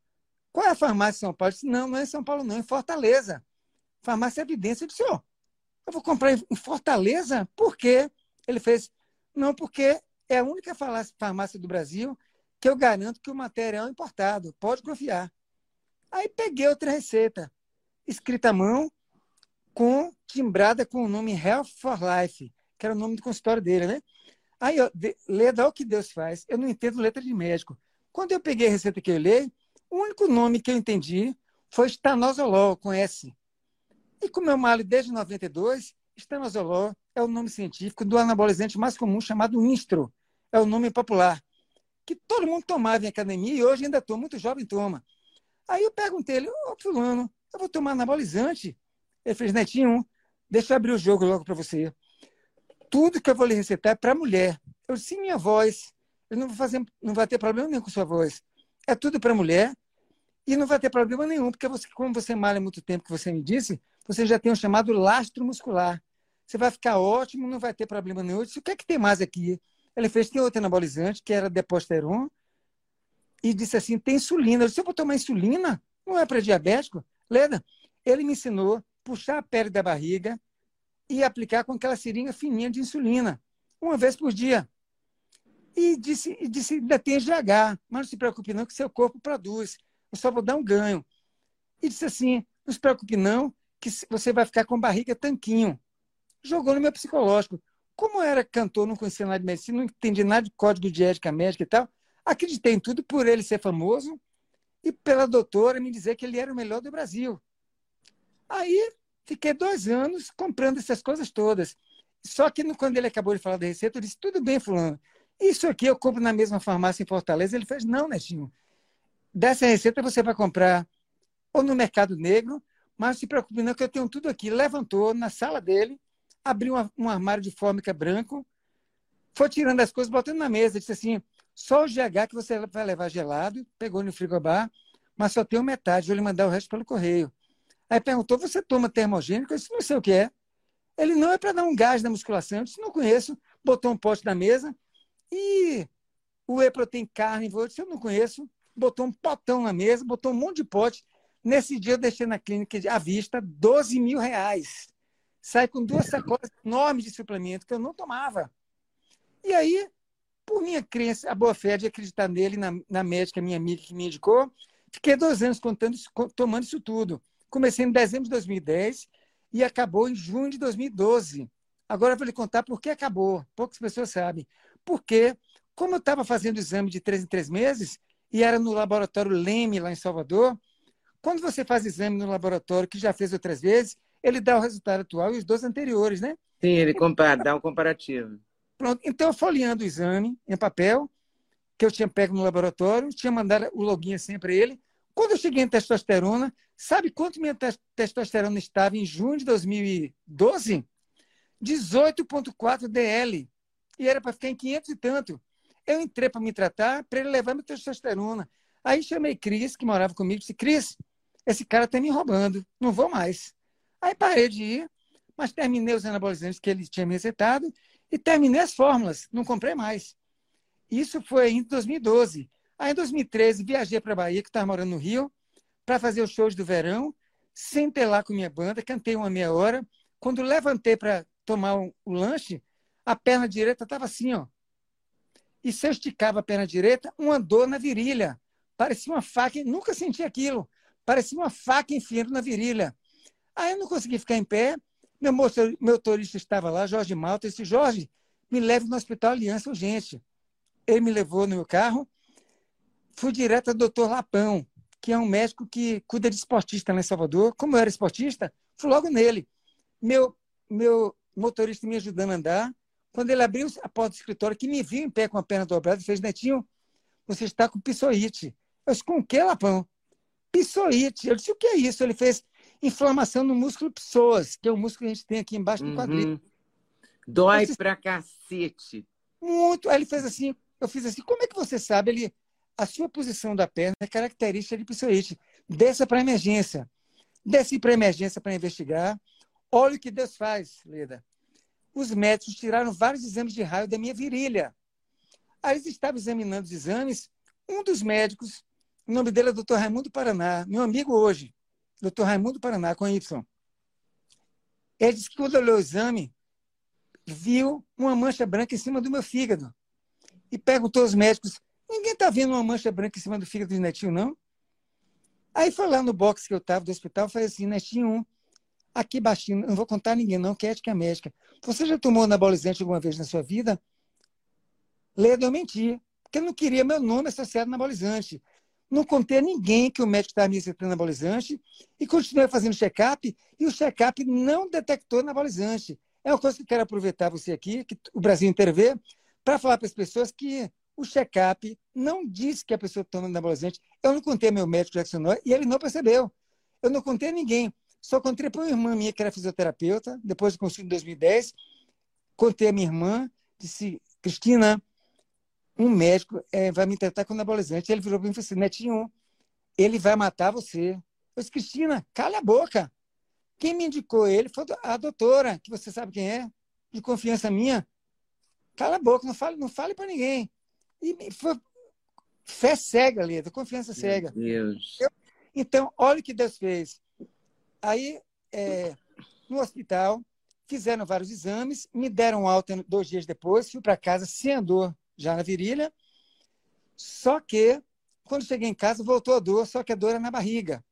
qual é a farmácia em São Paulo? Eu disse, não, não é em São Paulo, não, é em Fortaleza. Farmácia Evidência. Eu disse, oh, eu vou comprar em Fortaleza? Por quê? Ele fez, não, porque é a única farmácia do Brasil que eu garanto que o material é importado, pode confiar. Aí peguei outra receita, escrita à mão, com timbrada com o nome Health for Life, que era o nome do consultório dele, né? Aí, ó, de, leda o que Deus faz. Eu não entendo letra de médico. Quando eu peguei a receita que eu li, o único nome que eu entendi foi estanozolol, com S. E como eu malho desde 92, estanozolol é o nome científico do anabolizante mais comum chamado Instro. É o nome popular. Que todo mundo tomava em academia e hoje ainda estou muito jovem toma. Aí eu perguntei ele, ô fulano, eu vou tomar anabolizante? Ele fez, Netinho, deixa eu abrir o jogo logo para você. Tudo que eu vou lhe recetar é para mulher. Eu disse, minha voz. Eu não vou fazer, não vai ter problema nenhum com sua voz. É tudo para mulher e não vai ter problema nenhum, porque você, como você malha muito tempo, que você me disse, você já tem o chamado lastro muscular. Você vai ficar ótimo, não vai ter problema nenhum. Eu disse, o que é que tem mais aqui? Ele fez, tem outro anabolizante, que era Deposteron, e disse assim, tem insulina. Eu disse, eu vou tomar insulina? Não é para diabético? Leda, ele me ensinou puxar a pele da barriga e aplicar com aquela seringa fininha de insulina, uma vez por dia. E disse, e disse ainda tem GH, mas não se preocupe não que seu corpo produz, eu só vou dar um ganho. E disse assim, não se preocupe não que você vai ficar com barriga tanquinho. Jogou no meu psicológico. Como eu era cantor, não conhecia nada de medicina, não entendi nada de código de ética médica e tal, acreditei em tudo por ele ser famoso e pela doutora me dizer que ele era o melhor do Brasil. Aí fiquei dois anos comprando essas coisas todas. Só que quando ele acabou de falar da receita, eu disse: tudo bem, Fulano, isso aqui eu compro na mesma farmácia em Fortaleza. Ele fez: não, Netinho, dessa receita você vai comprar ou no mercado negro, mas se preocupe não que eu tenho tudo aqui. Levantou na sala dele, abriu um armário de fórmica branco, foi tirando as coisas, botando na mesa, disse assim: só o GH que você vai levar gelado, pegou no frigobar, mas só tem metade, vou lhe mandar o resto pelo correio. Aí perguntou: você toma termogênico? Eu disse: não sei o que é. Ele não é para dar um gás na musculação. Eu disse: não conheço. Botou um pote na mesa e o whey protein carne. Eu disse: eu não conheço. Botou um potão na mesa, botou um monte de pote. Nesse dia eu deixei na clínica à vista 12 mil reais. Sai com duas sacolas enormes de suplemento que eu não tomava. E aí, por minha crença, a boa fé de acreditar nele, na, na médica, minha amiga que me indicou, fiquei dois anos contando, tomando isso tudo. Comecei em dezembro de 2010 e acabou em junho de 2012. Agora eu vou lhe contar por que acabou. Poucas pessoas sabem. Porque, como eu estava fazendo exame de três em três meses, e era no laboratório Leme, lá em Salvador, quando você faz exame no laboratório, que já fez outras vezes, ele dá o resultado atual e os dois anteriores, né? Sim, ele compara, dá um comparativo. Pronto. Então, folheando o exame em papel, que eu tinha pego no laboratório, tinha mandado o login assim para ele. Quando eu cheguei em testosterona, Sabe quanto minha testosterona estava em junho de 2012? 18,4 DL. E era para ficar em 500 e tanto. Eu entrei para me tratar, para ele levar minha testosterona. Aí chamei Cris, que morava comigo, e disse: Cris, esse cara está me roubando, não vou mais. Aí parei de ir, mas terminei os anabolizantes que ele tinha me recetado e terminei as fórmulas, não comprei mais. Isso foi em 2012. Aí em 2013 viajei para a Bahia, que estava morando no Rio, para fazer os shows do verão, sentei lá com minha banda, cantei uma meia hora. Quando levantei para tomar o, lanche, a perna direita estava assim, ó. E se eu esticava a perna direita, uma dor na virilha. Parecia uma faca, nunca senti aquilo. Parecia uma faca enfiando na virilha. Aí eu não consegui ficar em pé. Meu, motor, meu motorista estava lá, Jorge Malta. Disse, Jorge, me leve no Hospital Aliança urgente. Ele me levou no meu carro. Fui direto ao doutor Lapão que é um médico que cuida de esportista lá em Salvador. Como eu era esportista, fui logo nele. meu, meu motorista me ajudando a andar. Quando ele abriu a porta do escritório, que me viu em pé com a perna dobrada, fez, Netinho, você está com pissoite. Eu disse, com o que, Lapão? Pissoite. Eu disse, o que é isso? Ele fez inflamação no músculo psoas, que é o músculo que a gente tem aqui embaixo do uhum. quadril. Dói disse, pra cacete. Muito. Aí ele fez assim, eu fiz assim, como é que você sabe? Ele, a sua posição da perna é característica de psoite. Desça para emergência. Desce para emergência para investigar. Olha o que Deus faz, Leda. Os médicos tiraram vários exames de raio da minha virilha. Aí eles estavam examinando os exames. Um dos médicos, o nome dele é Dr. Raimundo Paraná, meu amigo hoje, Dr. Raimundo Paraná, com Y. Ele disse que quando olhou o exame, viu uma mancha branca em cima do meu fígado. E perguntou aos médicos: ninguém está vendo uma mancha branca em cima do fígado do Netinho, não? Aí foi lá no box que eu estava do hospital, falei assim: Netinho, aqui baixinho, não vou contar a ninguém, não, que é ética médica. Você já tomou anabolizante alguma vez na sua vida? Leda, eu menti, porque eu não queria meu nome associado a anabolizante. Não contei a ninguém que o médico estava me receitando anabolizante e continuei fazendo check-up e o check-up não detectou anabolizante. É uma coisa que eu quero aproveitar você aqui, que o Brasil inteiro vê, para falar para as pessoas que o check-up não diz que a pessoa está tomando anabolizante. Eu não contei meu médico Jackson e ele não percebeu. Eu não contei a ninguém. Só contei para uma irmã minha que era fisioterapeuta, depois do consulta em 2010. Contei a minha irmã, disse, Cristina, um médico é, vai me tratar com anabolizante. Ele virou para mim e falou assim, Netinho, ele vai matar você. Eu disse, Cristina, cala a boca. Quem me indicou ele foi a doutora, que você sabe quem é, de confiança minha. Cala a boca, não fale, não fale para ninguém. E foi fé cega, Leda, confiança Meu cega. Deus. Eu, então, olha o que Deus fez. Aí, é, no hospital, fizeram vários exames, me deram alta dois dias depois, fui para casa sem dor já na virilha. Só que, quando cheguei em casa, voltou a dor, só que a dor era na barriga.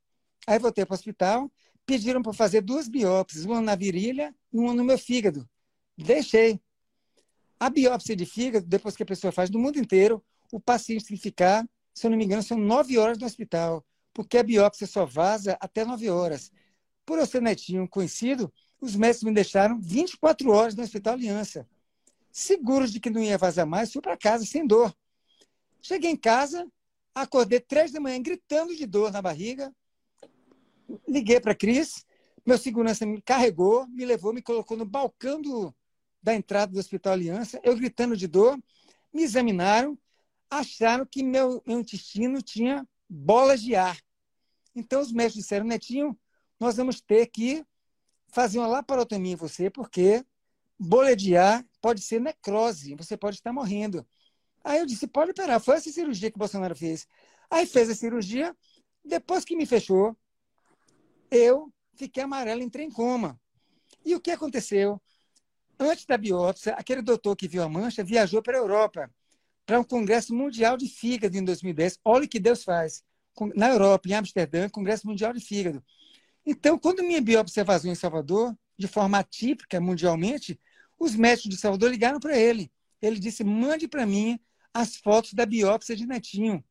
Aí voltei para o hospital, pediram para fazer duas biópsias, uma na virilha e uma no meu fígado. Deixei. A biópsia de fígado, depois que a pessoa faz no mundo inteiro, o paciente tem que ficar, se eu não me engano, são nove horas no hospital, porque a biópsia só vaza até nove horas. Por eu ser netinho conhecido, os médicos me deixaram 24 horas no Hospital Aliança. Seguros de que não ia vazar mais, fui para casa sem dor. Cheguei em casa, acordei três da manhã gritando de dor na barriga. Liguei para a Cris, meu segurança me carregou, me levou, me colocou no balcão do, da entrada do Hospital Aliança, eu gritando de dor, me examinaram, acharam que meu, intestino tinha bolas de ar. Então os médicos disseram, Netinho, nós vamos ter que fazer uma laparotomia em você, porque bolha de ar pode ser necrose, você pode estar morrendo. Aí eu disse, pode operar. Foi essa cirurgia que o Bolsonaro fez. Aí fez a cirurgia, depois que me fechou, eu fiquei amarelo, entrei em coma. E o que aconteceu? Antes da biópsia, aquele doutor que viu a mancha viajou para a Europa, para um congresso mundial de fígado em 2010. Olha o que Deus faz. Na Europa, em Amsterdã, Congresso Mundial de Fígado. Então, quando minha biópsia vazou em Salvador, de forma atípica mundialmente, os médicos de Salvador ligaram para ele. Ele disse: mande para mim as fotos da biópsia de Netinho.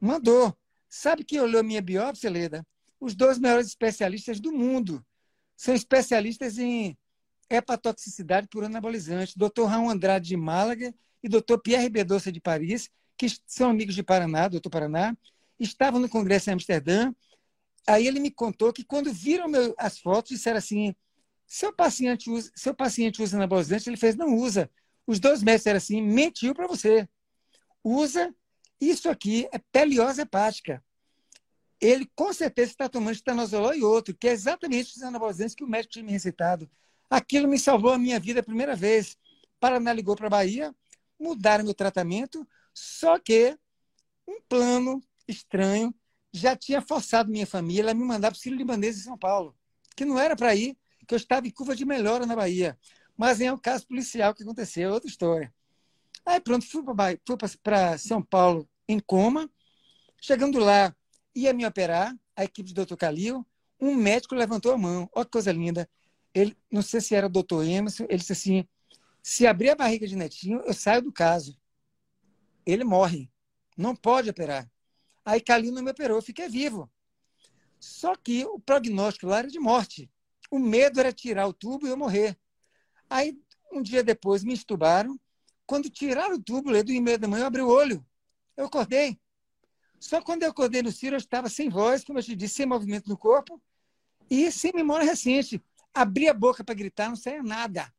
Mandou. Sabe quem olhou minha biópsia, Leda? Os dois maiores especialistas do mundo. São especialistas em hepatotoxicidade por anabolizante, Dr. Raul Andrade de Málaga e Dr. Pierre Bedossa de Paris, que são amigos de Paraná, doutor Paraná, estavam no congresso em Amsterdã. Aí ele me contou que quando viram meu, as fotos, disseram assim: seu paciente usa, seu paciente usa anabolizante, ele fez, não usa. Os dois médicos eram assim, mentiu para você. Usa, isso aqui é peliose hepática. Ele com certeza está tomando estanozolol e outro, que é exatamente os anabolizantes que o médico tinha me recetado. Aquilo me salvou a minha vida a primeira vez. Paraná ligou para a Bahia, mudaram meu tratamento, só que um plano estranho já tinha forçado minha família a me mandar para o Ciro Libanês em São Paulo, que não era para ir, que eu estava em curva de melhora na Bahia. Mas é um caso policial que aconteceu, outra história. Aí pronto, fui para São Paulo em coma. Chegando lá, ia me operar, a equipe do Dr. Calil, um médico levantou a mão. Olha que coisa linda ele, não sei se era o doutor Emerson, ele disse assim: se abrir a barriga de Netinho, eu saio do caso. Ele morre. Não pode operar. Aí Calil não me operou, eu fiquei vivo. Só que o prognóstico lá era de morte. o medo era tirar o tubo e eu morrer. Aí, um dia depois, me estubaram. Quando tiraram o tubo, do e da manhã, eu abri o olho. Eu acordei. Só quando eu acordei no Ciro, eu estava sem voz, como eu te disse, sem movimento no corpo e sem memória recente. Abri a boca para gritar, não saía nada.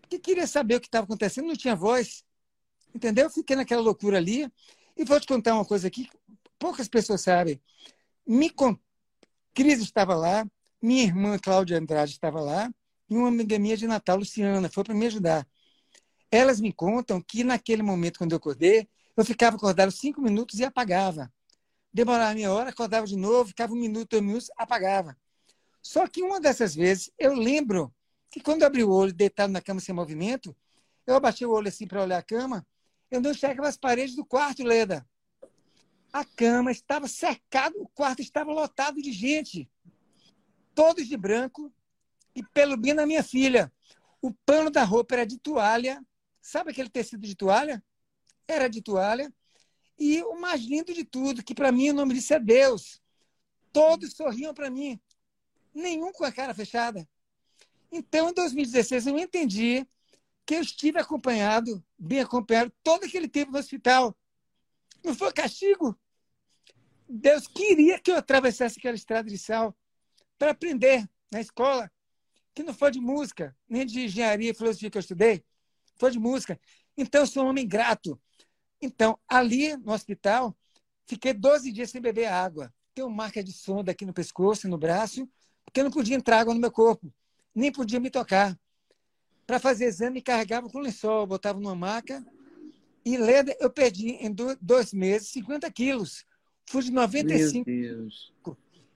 Porque queria saber o que estava acontecendo, não tinha voz. Entendeu? Fiquei naquela loucura ali. E vou te contar uma coisa aqui, poucas pessoas sabem. Me con... Cris estava lá, minha irmã Cláudia Andrade estava lá, e uma amiga minha de Natal, Luciana, foi para me ajudar. Elas me contam que naquele momento, quando eu acordei, eu ficava acordado cinco minutos e apagava. Demorava meia hora, acordava de novo, ficava um minuto, dois minutos, apagava. Só que uma dessas vezes, eu lembro que quando eu abri o olho, deitado na cama sem movimento, eu abaixei o olho assim para olhar a cama, eu não enxergava as paredes do quarto, Leda. A cama estava cercada, o quarto estava lotado de gente. Todos de branco e pelo bem da minha filha. O pano da roupa era de toalha. Sabe aquele tecido de toalha? Era de toalha. E o mais lindo de tudo, que para mim o nome disso é Deus. Todos sorriam para mim. Nenhum com a cara fechada. Então, em 2016, eu entendi que eu estive acompanhado, bem acompanhado, todo aquele tempo no hospital. Não foi castigo. Deus queria que eu atravessasse aquela estrada de sal para aprender na escola, que não foi de música, nem de engenharia e filosofia que eu estudei, foi de música. Então, eu sou um homem grato. Então, ali no hospital, fiquei 12 dias sem beber água. Tenho marca de sonda aqui no pescoço e no braço, porque eu não podia entrar água no meu corpo, nem podia me tocar. Para fazer exame, carregava com lençol, botava numa maca. E Leda, eu perdi em dois meses 50 quilos. Fui de 95. Meu Deus.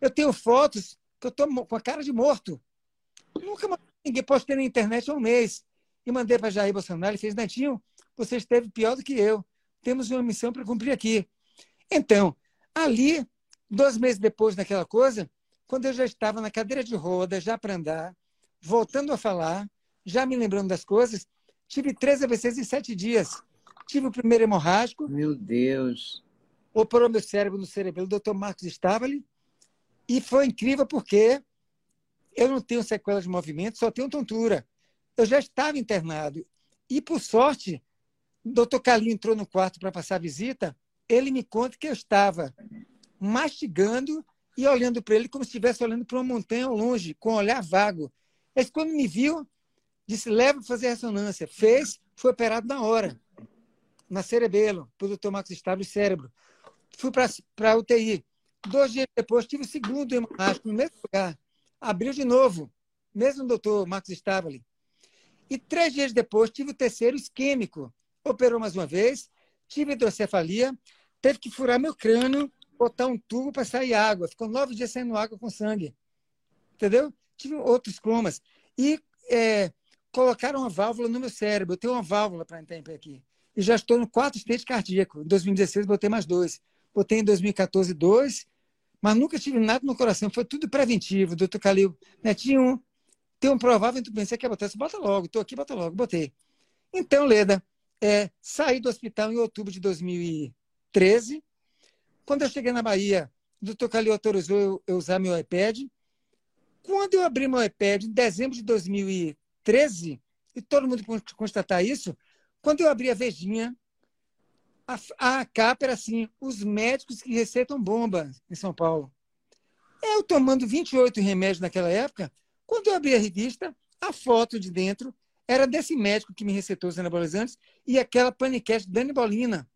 Eu tenho fotos que eu estou com a cara de morto. Nunca ninguém postei na internet há um mês. E mandei para Jair Bolsonaro. Ele fez, Netinho, você esteve pior do que eu. Temos uma missão para cumprir aqui. Então, ali, dois meses depois daquela coisa, quando eu já estava na cadeira de roda, já para andar, voltando a falar, já me lembrando das coisas, tive três AVCs em sete dias. Tive o primeiro hemorrágico. Meu Deus. Operou meu cérebro no cerebelo, o doutor Marcos Stavali. E foi incrível porque eu não tenho sequela de movimento, só tenho tontura. Eu já estava internado. E, por sorte, o doutor Calinho entrou no quarto para passar a visita. Ele me conta que eu estava mastigando e olhando para ele como se estivesse olhando para uma montanha ao longe, com um olhar vago. Mas quando me viu, disse: leva para fazer ressonância. Fez, foi operado na hora, na cerebelo, pelo doutor Marcos Estável cérebro. Fui para a UTI. Dois dias depois, tive o segundo hemorrágico no mesmo lugar. Abriu de novo, mesmo doutor Marcos Stabile. E três dias depois, tive o terceiro isquêmico. Operou mais uma vez, tive hidrocefalia, teve que furar meu crânio, botar um tubo para sair água. Ficou nove dias saindo água com sangue. Entendeu? Tive outros comas. E é, colocaram uma válvula no meu cérebro. Eu tenho uma válvula para entrar em aqui. E já estou no quarto stage cardíaco. Em 2016, botei mais dois. Botei em 2014, dois. Mas nunca tive nada no coração. Foi tudo preventivo. Doutor Calil, netinho, tem um provável pensei que botar. Você bota logo. Estou aqui, bota logo. Botei. Então, Leda, é, saí do hospital em outubro de 2013. Quando eu cheguei na Bahia, o doutor Calil autorizou eu, eu usar meu iPad. Quando eu abri meu iPad, em dezembro de 2013, e todo mundo constatar isso, quando eu abri a Vejinha, a, a capa era assim: os médicos que receitam bomba em São Paulo. Eu tomando 28 remédios naquela época, quando eu abri a revista, a foto de dentro era desse médico que me receitou os anabolizantes e aquela paniquete Dani Bolina.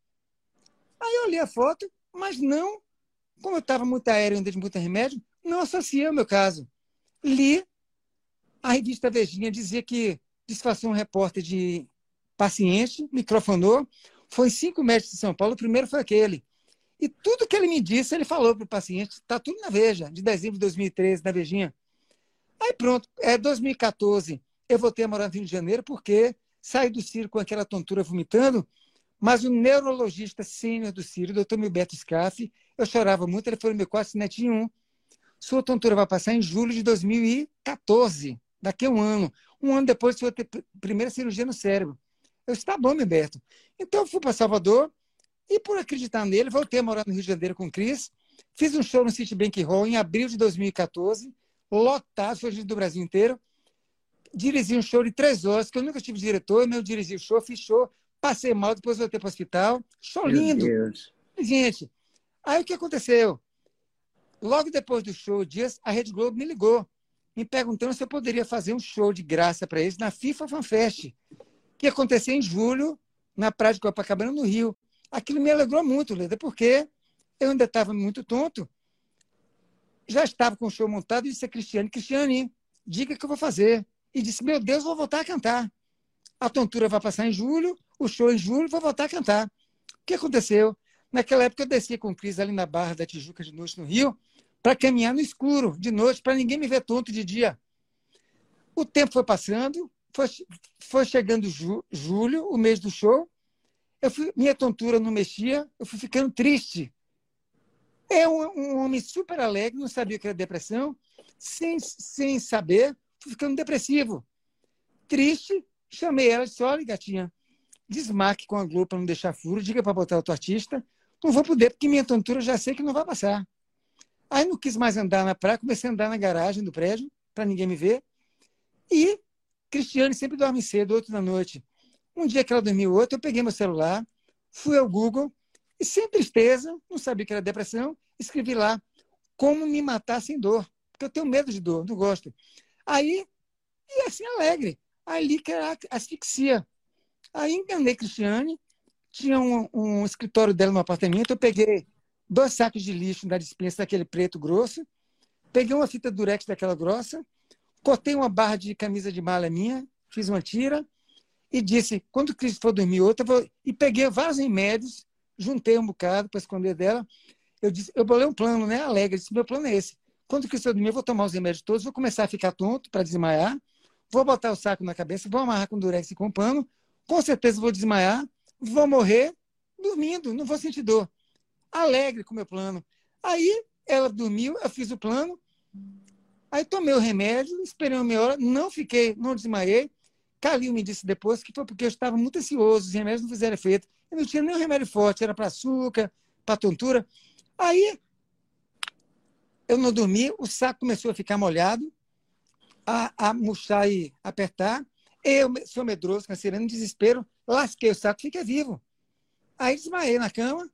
Aí eu olhei a foto, mas não, como eu estava muito aéreo ainda de muito remédio, não associei o meu caso. Li, a revista Vejinha dizia que disfarçou um repórter de paciente, microfonou, foi cinco médicos de São Paulo, o primeiro foi aquele. E tudo que ele me disse, ele falou para o paciente, está tudo na Veja, de dezembro de 2013, na Vejinha. Aí pronto, é 2014, eu voltei a morar no Rio de Janeiro porque saí do Ciro com aquela tontura vomitando, mas o neurologista sênior do Ciro, doutor Milberto Scaff, eu chorava muito, ele falou meu quarto, netinho um, sua tontura vai passar em julho de 2014, daqui a um ano. Um ano depois, você vai ter primeira cirurgia no cérebro. Eu disse, tá bom, Humberto. Então eu fui para Salvador e, por acreditar nele, voltei a morar no Rio de Janeiro com o Cris. Fiz um show no Citibank Hall em abril de 2014. lotado, foi gente do Brasil inteiro. Dirigi um show de três horas, que eu nunca tive diretor, eu dirigi o show, fiz show, passei mal, depois voltei para o hospital. Show Meu lindo. Deus. Gente, aí o que aconteceu? Logo depois do show, dias, a Rede Globo me ligou, me perguntando se eu poderia fazer um show de graça para eles na FIFA Fan Fest, que ia acontecer em julho, na Praia de Copacabana, no Rio. Aquilo me alegrou muito, Leda, porque eu ainda estava muito tonto, já estava com o show montado e disse a Cristiane, Cristiane, diga que eu vou fazer. E disse, meu Deus, vou voltar a cantar. A tontura vai passar em julho, o show em julho, vou voltar a cantar. O que aconteceu? Naquela época eu descia com o Cris ali na Barra da Tijuca de noite no Rio, para caminhar no escuro, de noite, para ninguém me ver tonto de dia. O tempo foi passando, foi, foi chegando ju, julho, o mês do show, eu fui, minha tontura não mexia, eu fui ficando triste. É um, um homem super alegre, não sabia o que era depressão, sem, sem saber, fui ficando depressivo. Triste, chamei ela e disse: olha, gatinha, desmarque com a Globo para não deixar furo, diga para botar outro artista. Não vou poder, porque minha tontura já sei que não vai passar. Aí não quis mais andar na praia, comecei a andar na garagem do prédio, para ninguém me ver. E Cristiane sempre dorme cedo, oito da noite. Um dia que ela dormiu outro, eu peguei meu celular, fui ao Google e, sem tristeza, não sabia que era depressão, escrevi lá como me matar sem dor, porque eu tenho medo de dor, não gosto. Aí, e assim, alegre. Aí li que era asfixia. Aí enganei Cristiane, tinha um, um escritório dela no apartamento, eu peguei dois sacos de lixo da dispensa daquele preto grosso, peguei uma fita durex daquela grossa, cortei uma barra de camisa de malha minha, fiz uma tira e disse, quando o Cristo for dormir outra, vou... e peguei vários remédios, juntei um bocado para esconder dela. Eu disse, eu bolei um plano, né, alegre, disse, meu plano é esse. Quando o Cristo for dormir, eu vou tomar os remédios todos, vou começar a ficar tonto para desmaiar, vou botar o saco na cabeça, vou amarrar com durex e com pano, com certeza vou desmaiar, vou morrer dormindo, não vou sentir dor alegre com o meu plano. Aí ela dormiu, eu fiz o plano, aí tomei o remédio, esperei uma meia hora, não fiquei, não desmaiei. Calil me disse depois que foi porque eu estava muito ansioso, os remédios não fizeram efeito. Eu não tinha nenhum remédio forte, era para açúcar, para tontura. Aí eu não dormi, o saco começou a ficar molhado, a, a murchar e apertar. Eu sou medroso, cancerando, desespero, lasquei o saco, fiquei vivo. Aí desmaiei na cama,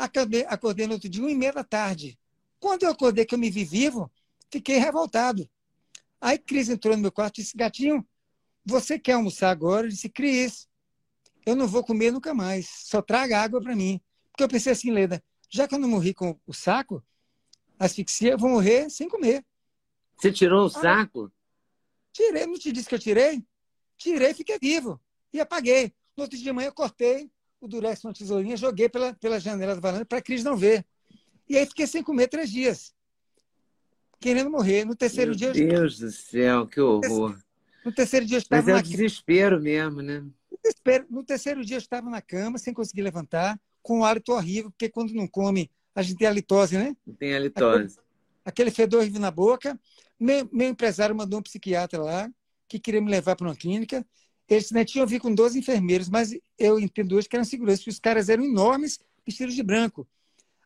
Acordei, acordei no outro dia, uma e meia da tarde. Quando eu acordei que eu me vi vivo, fiquei revoltado. Aí Cris entrou no meu quarto e disse, gatinho, você quer almoçar agora? Eu disse, Cris, eu não vou comer nunca mais. Só traga água para mim. Porque eu pensei assim, Leda, já que eu não morri com o saco, asfixia, eu vou morrer sem comer. Você tirou o saco? tirei, não te disse que eu tirei? Tirei, fiquei vivo. E apaguei. No outro dia de manhã eu cortei, o Durex uma tesourinha, joguei pela, pela janela da varanda para a Cris não ver. E aí fiquei sem comer três dias. Querendo morrer. No terceiro Meu dia. Deus do céu, que horror. No terceiro dia eu estava Mas é na desespero mesmo, né? Desespero. No terceiro dia eu estava na cama, sem conseguir levantar, com um hálito horrível, porque quando não come, a gente tem a litose, né? Tem a litose. Aquele, aquele fedor horrível na boca. Meu, meu empresário mandou um psiquiatra lá, que queria me levar para uma clínica. Eles né, tinham vir com 12 enfermeiros, mas eu entendo hoje que eram seguranças, os caras eram enormes, vestidos de branco.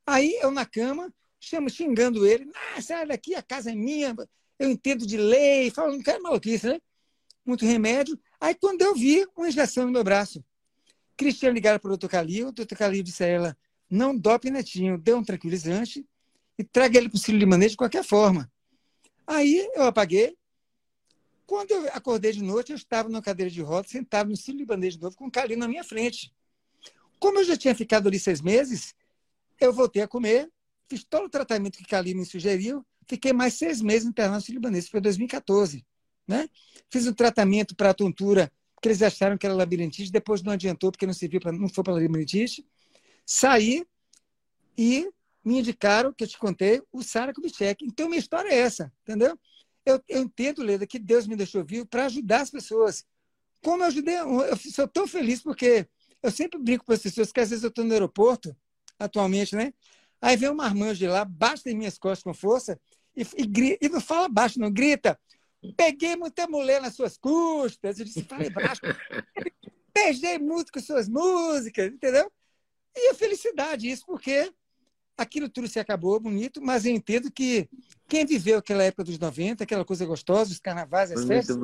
Aí eu na cama, chamo, xingando ele, ah, sai daqui, a casa é minha, eu entendo de lei, falando, não quero maluquice, né? Muito remédio. Aí quando eu vi, uma injeção no meu braço. Cristiano ligaram para o doutor Calil, o doutor Calil disse a ela, não dope netinho, dê um tranquilizante e traga ele para o Círio Limanês de qualquer forma. Aí eu apaguei, quando eu acordei de noite, eu estava numa cadeira de rodas, sentado no Círio Libanês de novo, com o Calil na minha frente. Como eu já tinha ficado ali seis meses, eu voltei a comer, fiz todo o tratamento que Calil me sugeriu, fiquei mais seis meses internado no Círio Libanês, foi 2014. Né? Fiz um tratamento para a tontura, porque eles acharam que era labirintite, depois não adiantou, porque não serviu para não foi para labirintite. Saí e me indicaram, que eu te contei, o Sara Kubitschek. Então, minha história é essa, entendeu? Eu, eu entendo, Leda, que Deus me deixou vivo para ajudar as pessoas. Como eu ajudei, eu sou tão feliz porque eu sempre brinco com as pessoas que às vezes eu estou no aeroporto, atualmente, né? Aí vem um marmanjo de lá, bate em minhas costas com força e, e, e não fala baixo, não grita. Peguei muita mulher nas suas custas. Eu disse, falei baixo. Beijei muito com suas músicas, entendeu? E a felicidade, isso porque aquilo tudo se acabou, bonito, mas eu entendo que quem viveu aquela época dos 90, aquela coisa gostosa, os carnavais, as festas,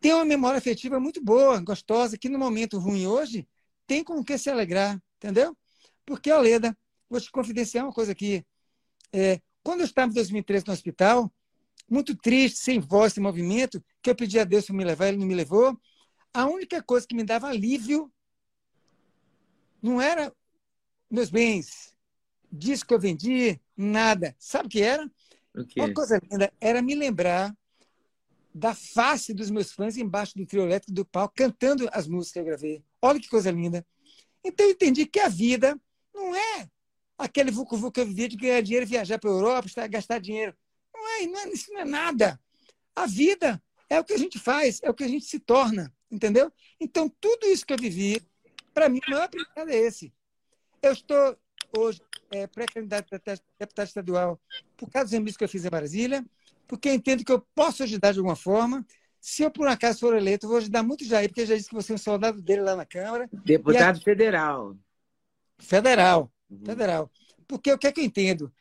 tem uma memória afetiva muito boa, gostosa, que no momento ruim hoje tem com o que se alegrar, entendeu? Porque, Oleda, vou te confidenciar uma coisa aqui. É, quando eu estava em 2013 no hospital, muito triste, sem voz, sem movimento, que eu pedi a Deus para me levar, ele não me levou. A única coisa que me dava alívio não era meus bens, disco que eu vendi, nada. Sabe o que era? Okay. Uma coisa linda era me lembrar da face dos meus fãs embaixo do trio elétrico do palco, cantando as músicas que eu gravei. Olha que coisa linda. Então eu entendi que a vida não é aquele vucu-vucu que eu vivia de ganhar dinheiro, viajar para a Europa, gastar dinheiro. Não é, não é, isso não é nada. A vida é o que a gente faz, é o que a gente se torna, entendeu? Então, tudo isso que eu vivi, para mim, o maior aprendizado é esse. Eu estou hoje é, pré-candidato a deputado estadual por causa dos amigos que eu fiz em Brasília, porque entendo que eu posso ajudar de alguma forma. Se eu, por um acaso, for eleito, vou ajudar muito Jair, porque já disse que você é um soldado dele lá na Câmara. Deputado a... federal. Federal. Uhum. Federal. Porque o que é que eu entendo?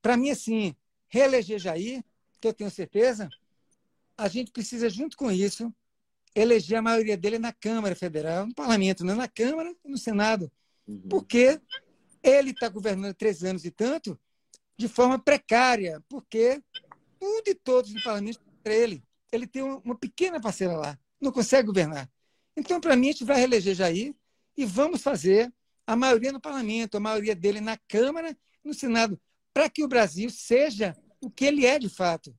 Para mim, assim, reeleger Jair, que eu tenho certeza, a gente precisa, junto com isso, eleger a maioria dele na Câmara Federal, no Parlamento, não na Câmara e no Senado. Uhum. Porque ele está governando três anos e tanto de forma precária, porque tudo e todos no parlamento para ele. Ele tem uma pequena parcela lá, não consegue governar. Então, para mim, a gente vai reeleger Jair e vamos fazer a maioria no parlamento, a maioria dele na Câmara no Senado, para que o Brasil seja o que ele é de fato.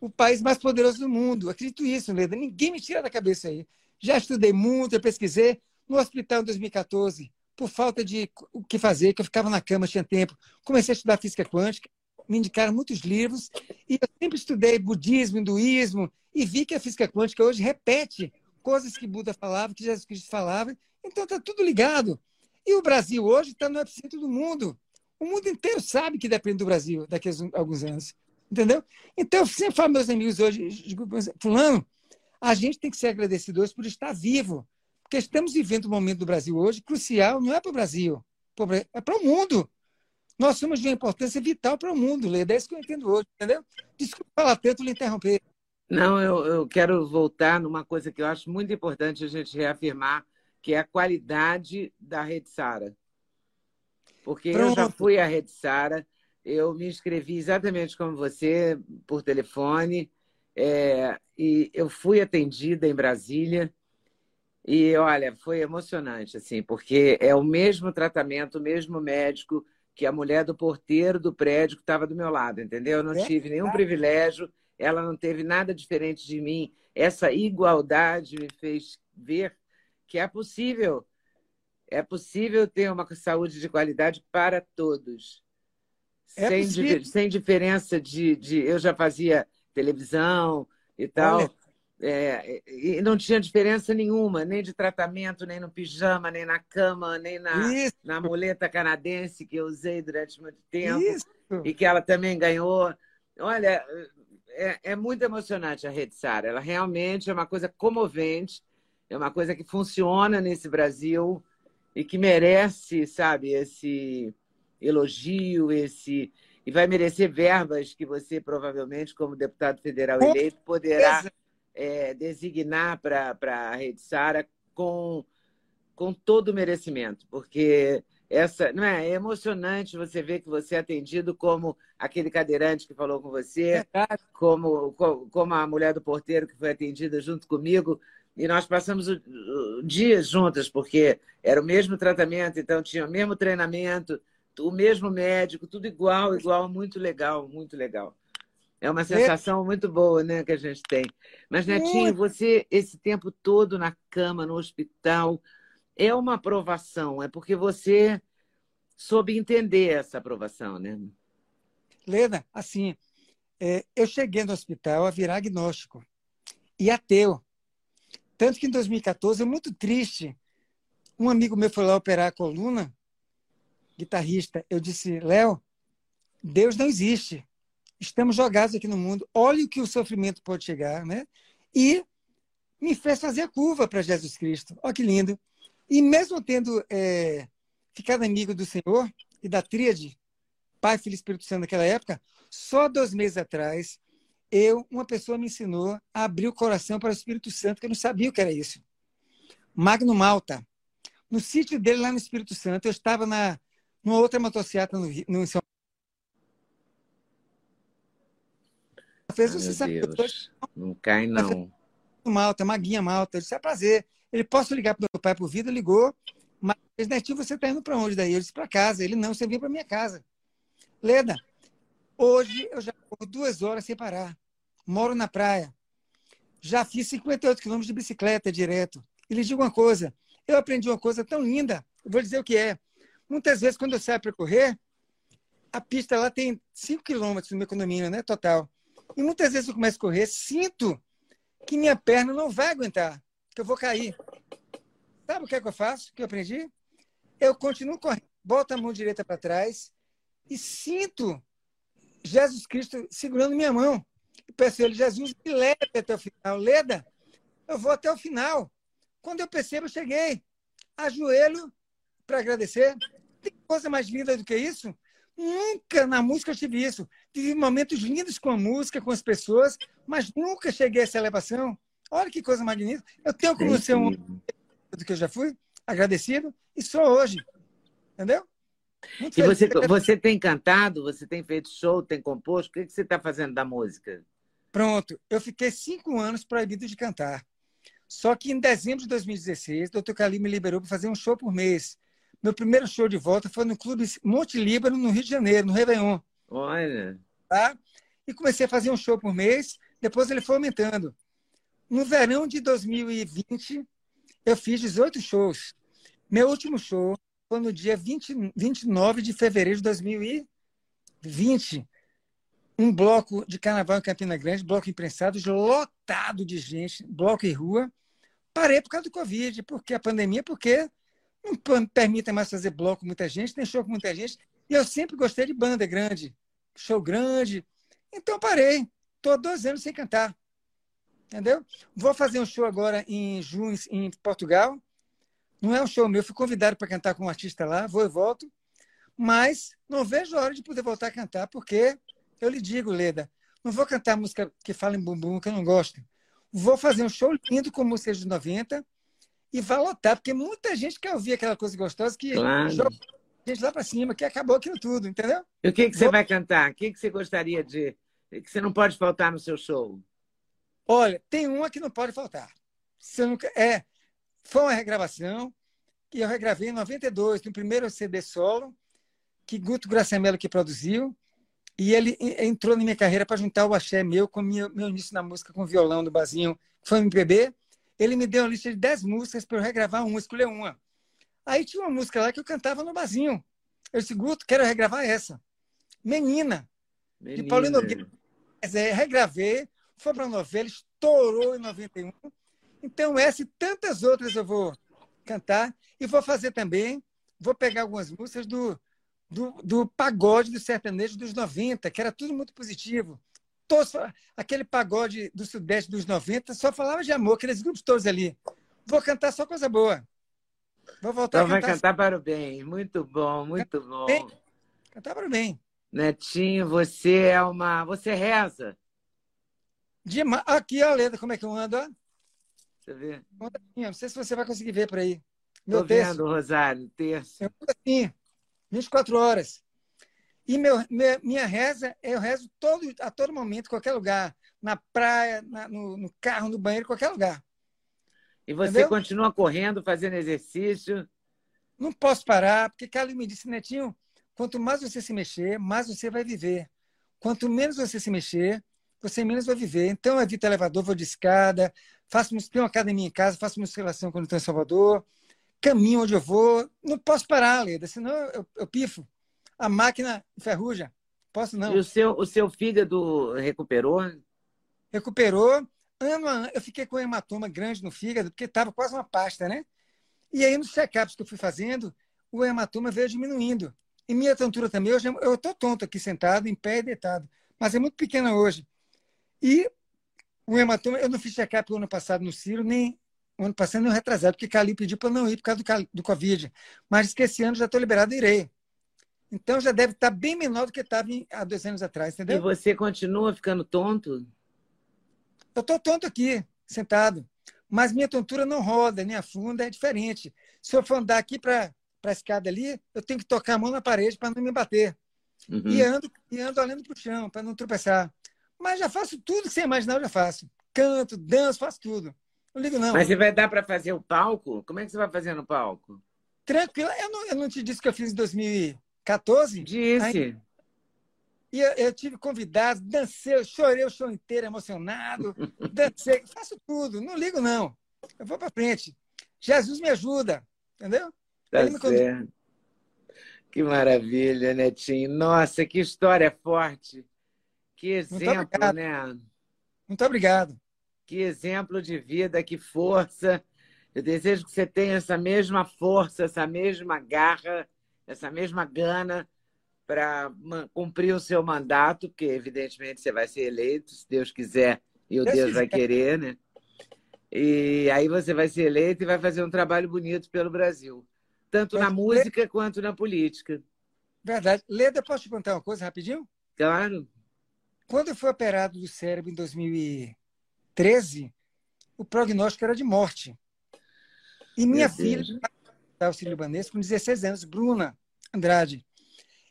O país mais poderoso do mundo. Acredito nisso, Leda. Ninguém me tira da cabeça aí. Já estudei muito, eu pesquisei no hospital em 2014 por falta de o que fazer, que eu ficava na cama, tinha tempo. Comecei a estudar física quântica, me indicaram muitos livros, e eu sempre estudei budismo, hinduísmo, e vi que a física quântica hoje repete coisas que Buda falava, que Jesus Cristo falava, então está tudo ligado. E o Brasil hoje está no epicentro do mundo. O mundo inteiro sabe que depende do Brasil daqui a alguns anos. Entendeu? Então, eu sempre falo meus amigos hoje, fulano, a gente tem que ser agradecido hoje por estar vivo, porque estamos vivendo um momento do Brasil hoje crucial, não é para o Brasil, é para o mundo. Nós somos de uma importância vital para o mundo, Leda. É isso que eu entendo hoje, entendeu? Desculpa falar tanto, lhe interromper. Não, eu, eu quero voltar numa coisa que eu acho muito importante a gente reafirmar, que é a qualidade da Rede Sara. Porque Pronto. eu já fui à Rede Sara, eu me inscrevi exatamente como você, por telefone, é, e eu fui atendida em Brasília. E olha, foi emocionante, assim, porque é o mesmo tratamento, o mesmo médico que a mulher do porteiro do prédio que estava do meu lado, entendeu? Eu não é? tive nenhum privilégio, ela não teve nada diferente de mim. Essa igualdade me fez ver que é possível, é possível ter uma saúde de qualidade para todos. É sem, sem diferença de, de. Eu já fazia televisão e tal. Olha é, e não tinha diferença nenhuma, nem de tratamento, nem no pijama, nem na cama, nem na, na muleta canadense que eu usei durante muito tempo Isso. e que ela também ganhou. Olha, é, é muito emocionante a Rede Sara. Ela realmente é uma coisa comovente, é uma coisa que funciona nesse Brasil e que merece, sabe, esse elogio, esse e vai merecer verbas que você provavelmente, como deputado federal eleito, poderá é, designar para a Rede Sara com, com todo o merecimento, porque essa não é, é, emocionante você ver que você é atendido como aquele cadeirante que falou com você, como, como a mulher do porteiro que foi atendida junto comigo. E nós passamos dias juntas, porque era o mesmo tratamento, então tinha o mesmo treinamento, o mesmo médico, tudo igual, igual, muito legal, muito legal. É uma sensação muito boa, né, que a gente tem. Mas, Netinho, você, esse tempo todo na cama, no hospital, é uma aprovação, é porque você soube entender essa aprovação, né? Lena, assim, é, eu cheguei no hospital a virar agnóstico e ateu. Tanto que em 2014, muito triste, um amigo meu foi lá operar a coluna, guitarrista. Eu disse, Léo, Deus não existe estamos jogados aqui no mundo, olha o que o sofrimento pode chegar, né? E me fez fazer a curva para Jesus Cristo. Olha que lindo. E mesmo tendo é, ficado amigo do Senhor e da tríade Pai, Filho e Espírito Santo naquela época, só dois meses atrás, eu, uma pessoa me ensinou a abrir o coração para o Espírito Santo, que eu não sabia o que era isso. Magno Malta. No sítio dele, lá no Espírito Santo, eu estava na, numa outra motocicleta no, no São Fez você sabe. Não cai, não. Malta, Maguinha Malta. Eu disse, é prazer. Ele, posso ligar para meu pai por vida? Ligou. Mas, Netinho, você está indo para onde daí? Eu disse, para casa. Ele, não, você vem para minha casa. Leda, hoje eu já corro duas horas sem parar. Moro na praia. Já fiz 58 quilômetros de bicicleta direto. E lhe digo uma coisa, eu aprendi uma coisa tão linda, eu vou dizer o que é. Muitas vezes, quando eu saio para correr, a pista lá tem 5 quilômetros no meu condomínio, né, total. E muitas vezes eu começo a correr, sinto que minha perna não vai aguentar, que eu vou cair. Sabe o que é que eu faço, o que eu aprendi? Eu continuo correndo, boto a mão direita para trás e sinto Jesus Cristo segurando minha mão. E peço a ele, Jesus, me leve até o final. Leda, eu vou até o final. Quando eu percebo, eu cheguei. Ajoelho para agradecer. Tem coisa mais linda do que isso? Nunca na música eu tive isso. Tive momentos lindos com a música, com as pessoas, mas nunca cheguei a essa elevação. Olha que coisa magnífica. Eu tenho como ser um do que eu já fui, agradecido, e só hoje. Entendeu? Muito e você, você tem cantado, você tem feito show, tem composto? O que, que você está fazendo da música? Pronto, eu fiquei cinco anos proibido de cantar. Só que em dezembro de 2016, o Dr. Cali me liberou para fazer um show por mês. Meu primeiro show de volta foi no Clube Monte Líbano, no Rio de Janeiro, no Réveillon. Olha. Tá? E comecei a fazer um show por mês, depois ele foi aumentando. No verão de 2020, eu fiz 18 shows. Meu último show foi no dia 20, 29 de fevereiro de 2020. Um bloco de carnaval em Campina Grande, bloco imprensado, lotado de gente, bloco em rua. Parei por causa do Covid, porque a pandemia, porque não permitem mais fazer bloco muita gente, nem show com muita gente. E eu sempre gostei de banda grande, show grande. Então parei. Estou há dois anos sem cantar. Entendeu? Vou fazer um show agora em junho em Portugal. Não é um show meu, fui convidado para cantar com um artista lá, vou e volto. Mas não vejo a hora de poder voltar a cantar, porque eu lhe digo, Leda, não vou cantar música que fala em bumbum, que eu não gosto. Vou fazer um show lindo com músicas de 90 e vai lotar, porque muita gente quer ouvir aquela coisa gostosa que claro. joga a gente lá para cima, que acabou aquilo tudo, entendeu? E o que, que você Vou... vai cantar? O que, que você gostaria de. que você não pode faltar no seu show? Olha, tem uma que não pode faltar. Você nunca... É, foi uma regravação que eu regravei em 92, no primeiro CD solo, que Guto Graciamelo que produziu, e ele entrou na minha carreira para juntar o axé meu com meu, meu início na música com violão do Bazinho, que foi MPB, ele me deu uma lista de 10 músicas para eu regravar uma, escolher uma. Aí tinha uma música lá que eu cantava no barzinho. Eu disse, Guto, quero regravar essa. Menina, Menina. de Paulino Nogueira. Regravei, foi para a novela, estourou em 91. Então, essa e tantas outras eu vou cantar. E vou fazer também, vou pegar algumas músicas do, do, do pagode do sertanejo dos 90, que era tudo muito positivo todos, aquele pagode do Sudeste dos 90 só falava de amor, aqueles grupos todos ali. Vou cantar só coisa boa. Vou voltar então a cantar. vai cantar para o bem. Muito bom, muito bom. Bem. Cantar para o bem. Netinho, você é uma. Você reza. Dema... Aqui, ó, Leda, como é que eu ando, ó. Você vê? Não sei se você vai conseguir ver por aí. Meu Tô texto. vendo, Rosário, terço. Eu assim, 24 horas. E meu, minha, minha reza, eu rezo todo, a todo momento, qualquer lugar. Na praia, na, no, no, carro, no banheiro, qualquer lugar. E você Entendeu? continua correndo, fazendo exercício? Não posso parar, porque Carlos me disse, Netinho, quanto mais você se mexer, mais você vai viver. Quanto menos você se mexer, você menos vai viver. Então, eu evito elevador, vou de escada, faço, tenho uma academia em casa, faço musculação quando estou em Salvador, caminho onde eu vou. Não posso parar, Leda, senão eu, eu pifo a máquina ferruja. Posso não. E o seu, o seu fígado recuperou? Recuperou. Ano a ano, eu fiquei com um hematoma grande no fígado, porque estava quase uma pasta, né? E aí, nos check-ups que eu fui fazendo, o hematoma veio diminuindo. E minha tontura também, hoje eu estou tonto aqui sentado, em pé e deitado, mas é muito pequena hoje. E o hematoma, eu não fiz check-up no ano passado no Ciro, nem o ano passado nem retrasado, porque Cali pediu para não ir por causa do, do Covid. Mas que esse ano já estou liberado e irei. Então já deve estar bem menor do que estava há dois anos atrás, entendeu? E você continua ficando tonto? Eu estou tonto aqui, sentado. Mas minha tontura não roda, nem afunda, é diferente. Se eu for andar aqui para a escada ali, eu tenho que tocar a mão na parede para não me bater. Uhum. E, ando, e ando olhando para o chão, para não tropeçar. Mas já faço tudo que você imaginar, eu já faço. Canto, danço, faço tudo. Não ligo, não. Mas você vai dar para fazer o palco? Como é que você vai fazer no palco? Tranquilo. Eu não, eu não te disse que eu fiz em 2014? Disse. E eu, eu, tive convidados, dancei, chorei o show inteiro, emocionado, dancei, faço tudo, não ligo não. Eu vou para frente. Jesus me ajuda, entendeu? Tá Ele certo. Que maravilha, Netinho. Nossa, que história forte. Que exemplo, né? Muito obrigado. Que exemplo de vida, que força. Eu desejo que você tenha essa mesma força, essa mesma garra, essa mesma gana para cumprir o seu mandato, porque evidentemente você vai ser eleito, se Deus quiser e o Deus, Deus vai querer, né? E aí você vai ser eleito e vai fazer um trabalho bonito pelo Brasil, tanto Mas, na música quanto na política. Verdade. Leda, posso te contar uma coisa rapidinho? Claro. Quando eu fui operado do cérebro em 2013, o prognóstico era de morte. E minha filha, da auxílio libanês, com 16 anos, Bruna Andrade,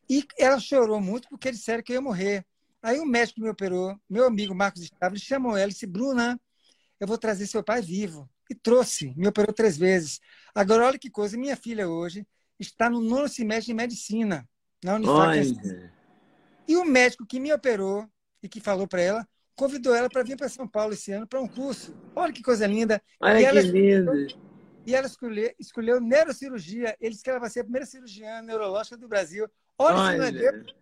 e ela chorou muito porque disseram que eu ia morrer. Aí o médico que me operou, meu amigo Marcos Estávio, chamou ela e disse: Bruna, eu vou trazer seu pai vivo. E trouxe, me operou três vezes. Agora, olha que coisa, minha filha hoje está no nono semestre de medicina, na Unifac. E o médico que me operou e que falou para ela, convidou ela para vir para São Paulo esse ano para um curso. Olha que coisa linda. Olha e que ela lindo. E ela escolheu, escolheu neurocirurgia. Ele disse que ela vai ser a primeira cirurgiã neurológica do Brasil. Olha, Olha. Deus.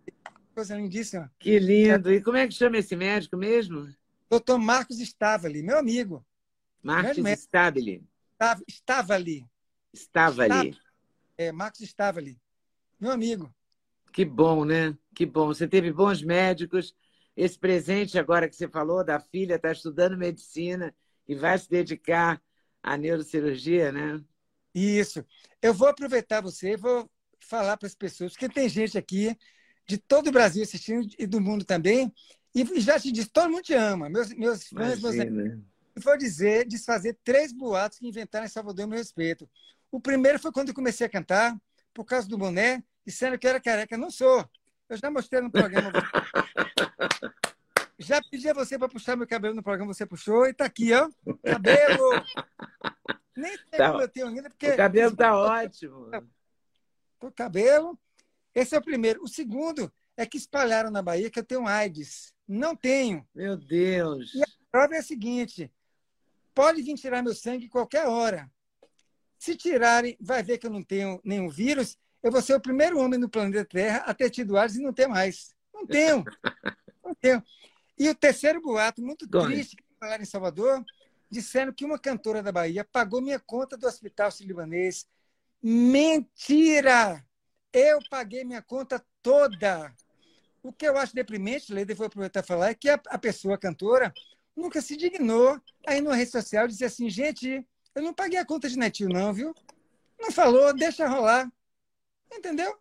Coisa lindíssima. Que lindo. E como é que chama esse médico mesmo? Doutor Marcos Stavali, meu amigo. Marcos Stavali. Stavali. Stavali. É, Marcos Stavali. Meu amigo. Que bom, né? Que bom. Você teve bons médicos. Esse presente agora que você falou da filha, está estudando medicina e vai se dedicar à neurocirurgia, né? Isso. Eu vou aproveitar você e vou falar para as pessoas, porque tem gente aqui de todo o Brasil assistindo e do mundo também. E já te disse, todo mundo te ama. Meus, meus fãs, meus amigos. Vou dizer, desfazer três boatos que inventaram em Salvador, meu respeito. O primeiro foi quando eu comecei a cantar, por causa do boné, disseram que eu era careca. Não sou. Eu já mostrei no programa. já pedi a você para puxar meu cabelo no programa, você puxou, e está aqui, ó. Cabelo! Nem sei tá, como eu tenho ainda, porque. O cabelo está ótimo o cabelo. Esse é o primeiro. O segundo é que espalharam na Bahia que eu tenho AIDS. Não tenho. Meu Deus. E a prova é a seguinte: pode vir tirar meu sangue qualquer hora. Se tirarem, vai ver que eu não tenho nenhum vírus. Eu vou ser o primeiro homem no planeta Terra a ter tido AIDS e não ter mais. Não tenho. não tenho. E o terceiro boato, muito triste, que falaram em Salvador, disseram que uma cantora da Bahia pagou minha conta do hospital libanês Mentira! Eu paguei minha conta toda. O que eu acho deprimente, Leida, vou aproveitar e falar, é que a, a pessoa, a cantora, nunca se dignou aí numa rede social dizer assim, gente, eu não paguei a conta de netinho, não, viu? Não falou, deixa rolar. Entendeu?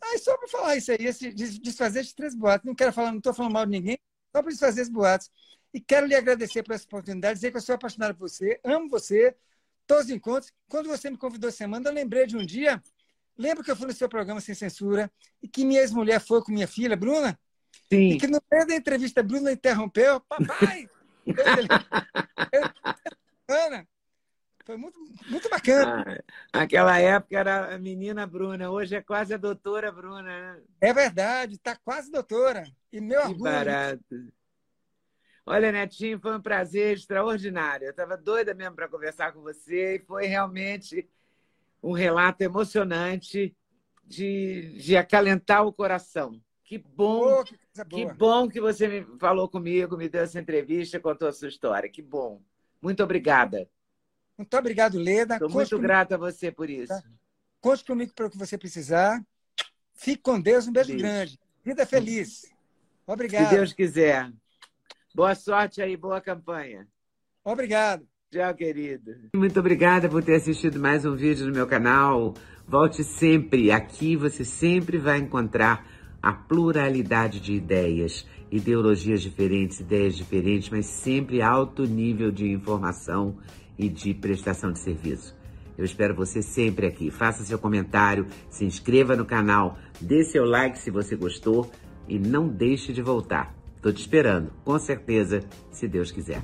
Aí só para falar isso aí, esse, desfazer esses três boatos. Não quero falar, não estou falando mal de ninguém, só para desfazer esses boatos. E quero lhe agradecer por essa oportunidade, dizer que eu sou apaixonado por você, amo você, todos os encontros. Quando você me convidou semana, eu lembrei de um dia. Lembra que eu fui no seu programa Sem Censura e que minha ex-mulher foi com minha filha, Bruna? Sim. E que no meio da entrevista, Bruna interrompeu. Papai! Ana, foi muito, muito bacana. Ah, aquela época era a menina Bruna, hoje é quase a doutora Bruna. Né? É verdade, está quase doutora. E meu que orgulho. Barato. Olha, Netinho, foi um prazer extraordinário. Eu estava doida mesmo para conversar com você e foi realmente um relato emocionante de, de acalentar o coração. Que bom, oh, que, que, bom que você me falou comigo, me deu essa entrevista, contou a sua história. Que bom. Muito obrigada. Muito obrigado, Leda. Estou muito comigo. grata a você por isso. Tá? Conte comigo para o que você precisar. Fique com Deus. Um beijo, beijo. grande. Vida feliz. Obrigado. Se Deus quiser. Boa sorte aí, boa campanha. Obrigado. Tchau, querido. Muito obrigada por ter assistido mais um vídeo no meu canal. Volte sempre. Aqui você sempre vai encontrar a pluralidade de ideias, ideologias diferentes, ideias diferentes, mas sempre alto nível de informação e de prestação de serviço. Eu espero você sempre aqui. Faça seu comentário, se inscreva no canal, dê seu like se você gostou e não deixe de voltar. Estou te esperando, com certeza, se Deus quiser.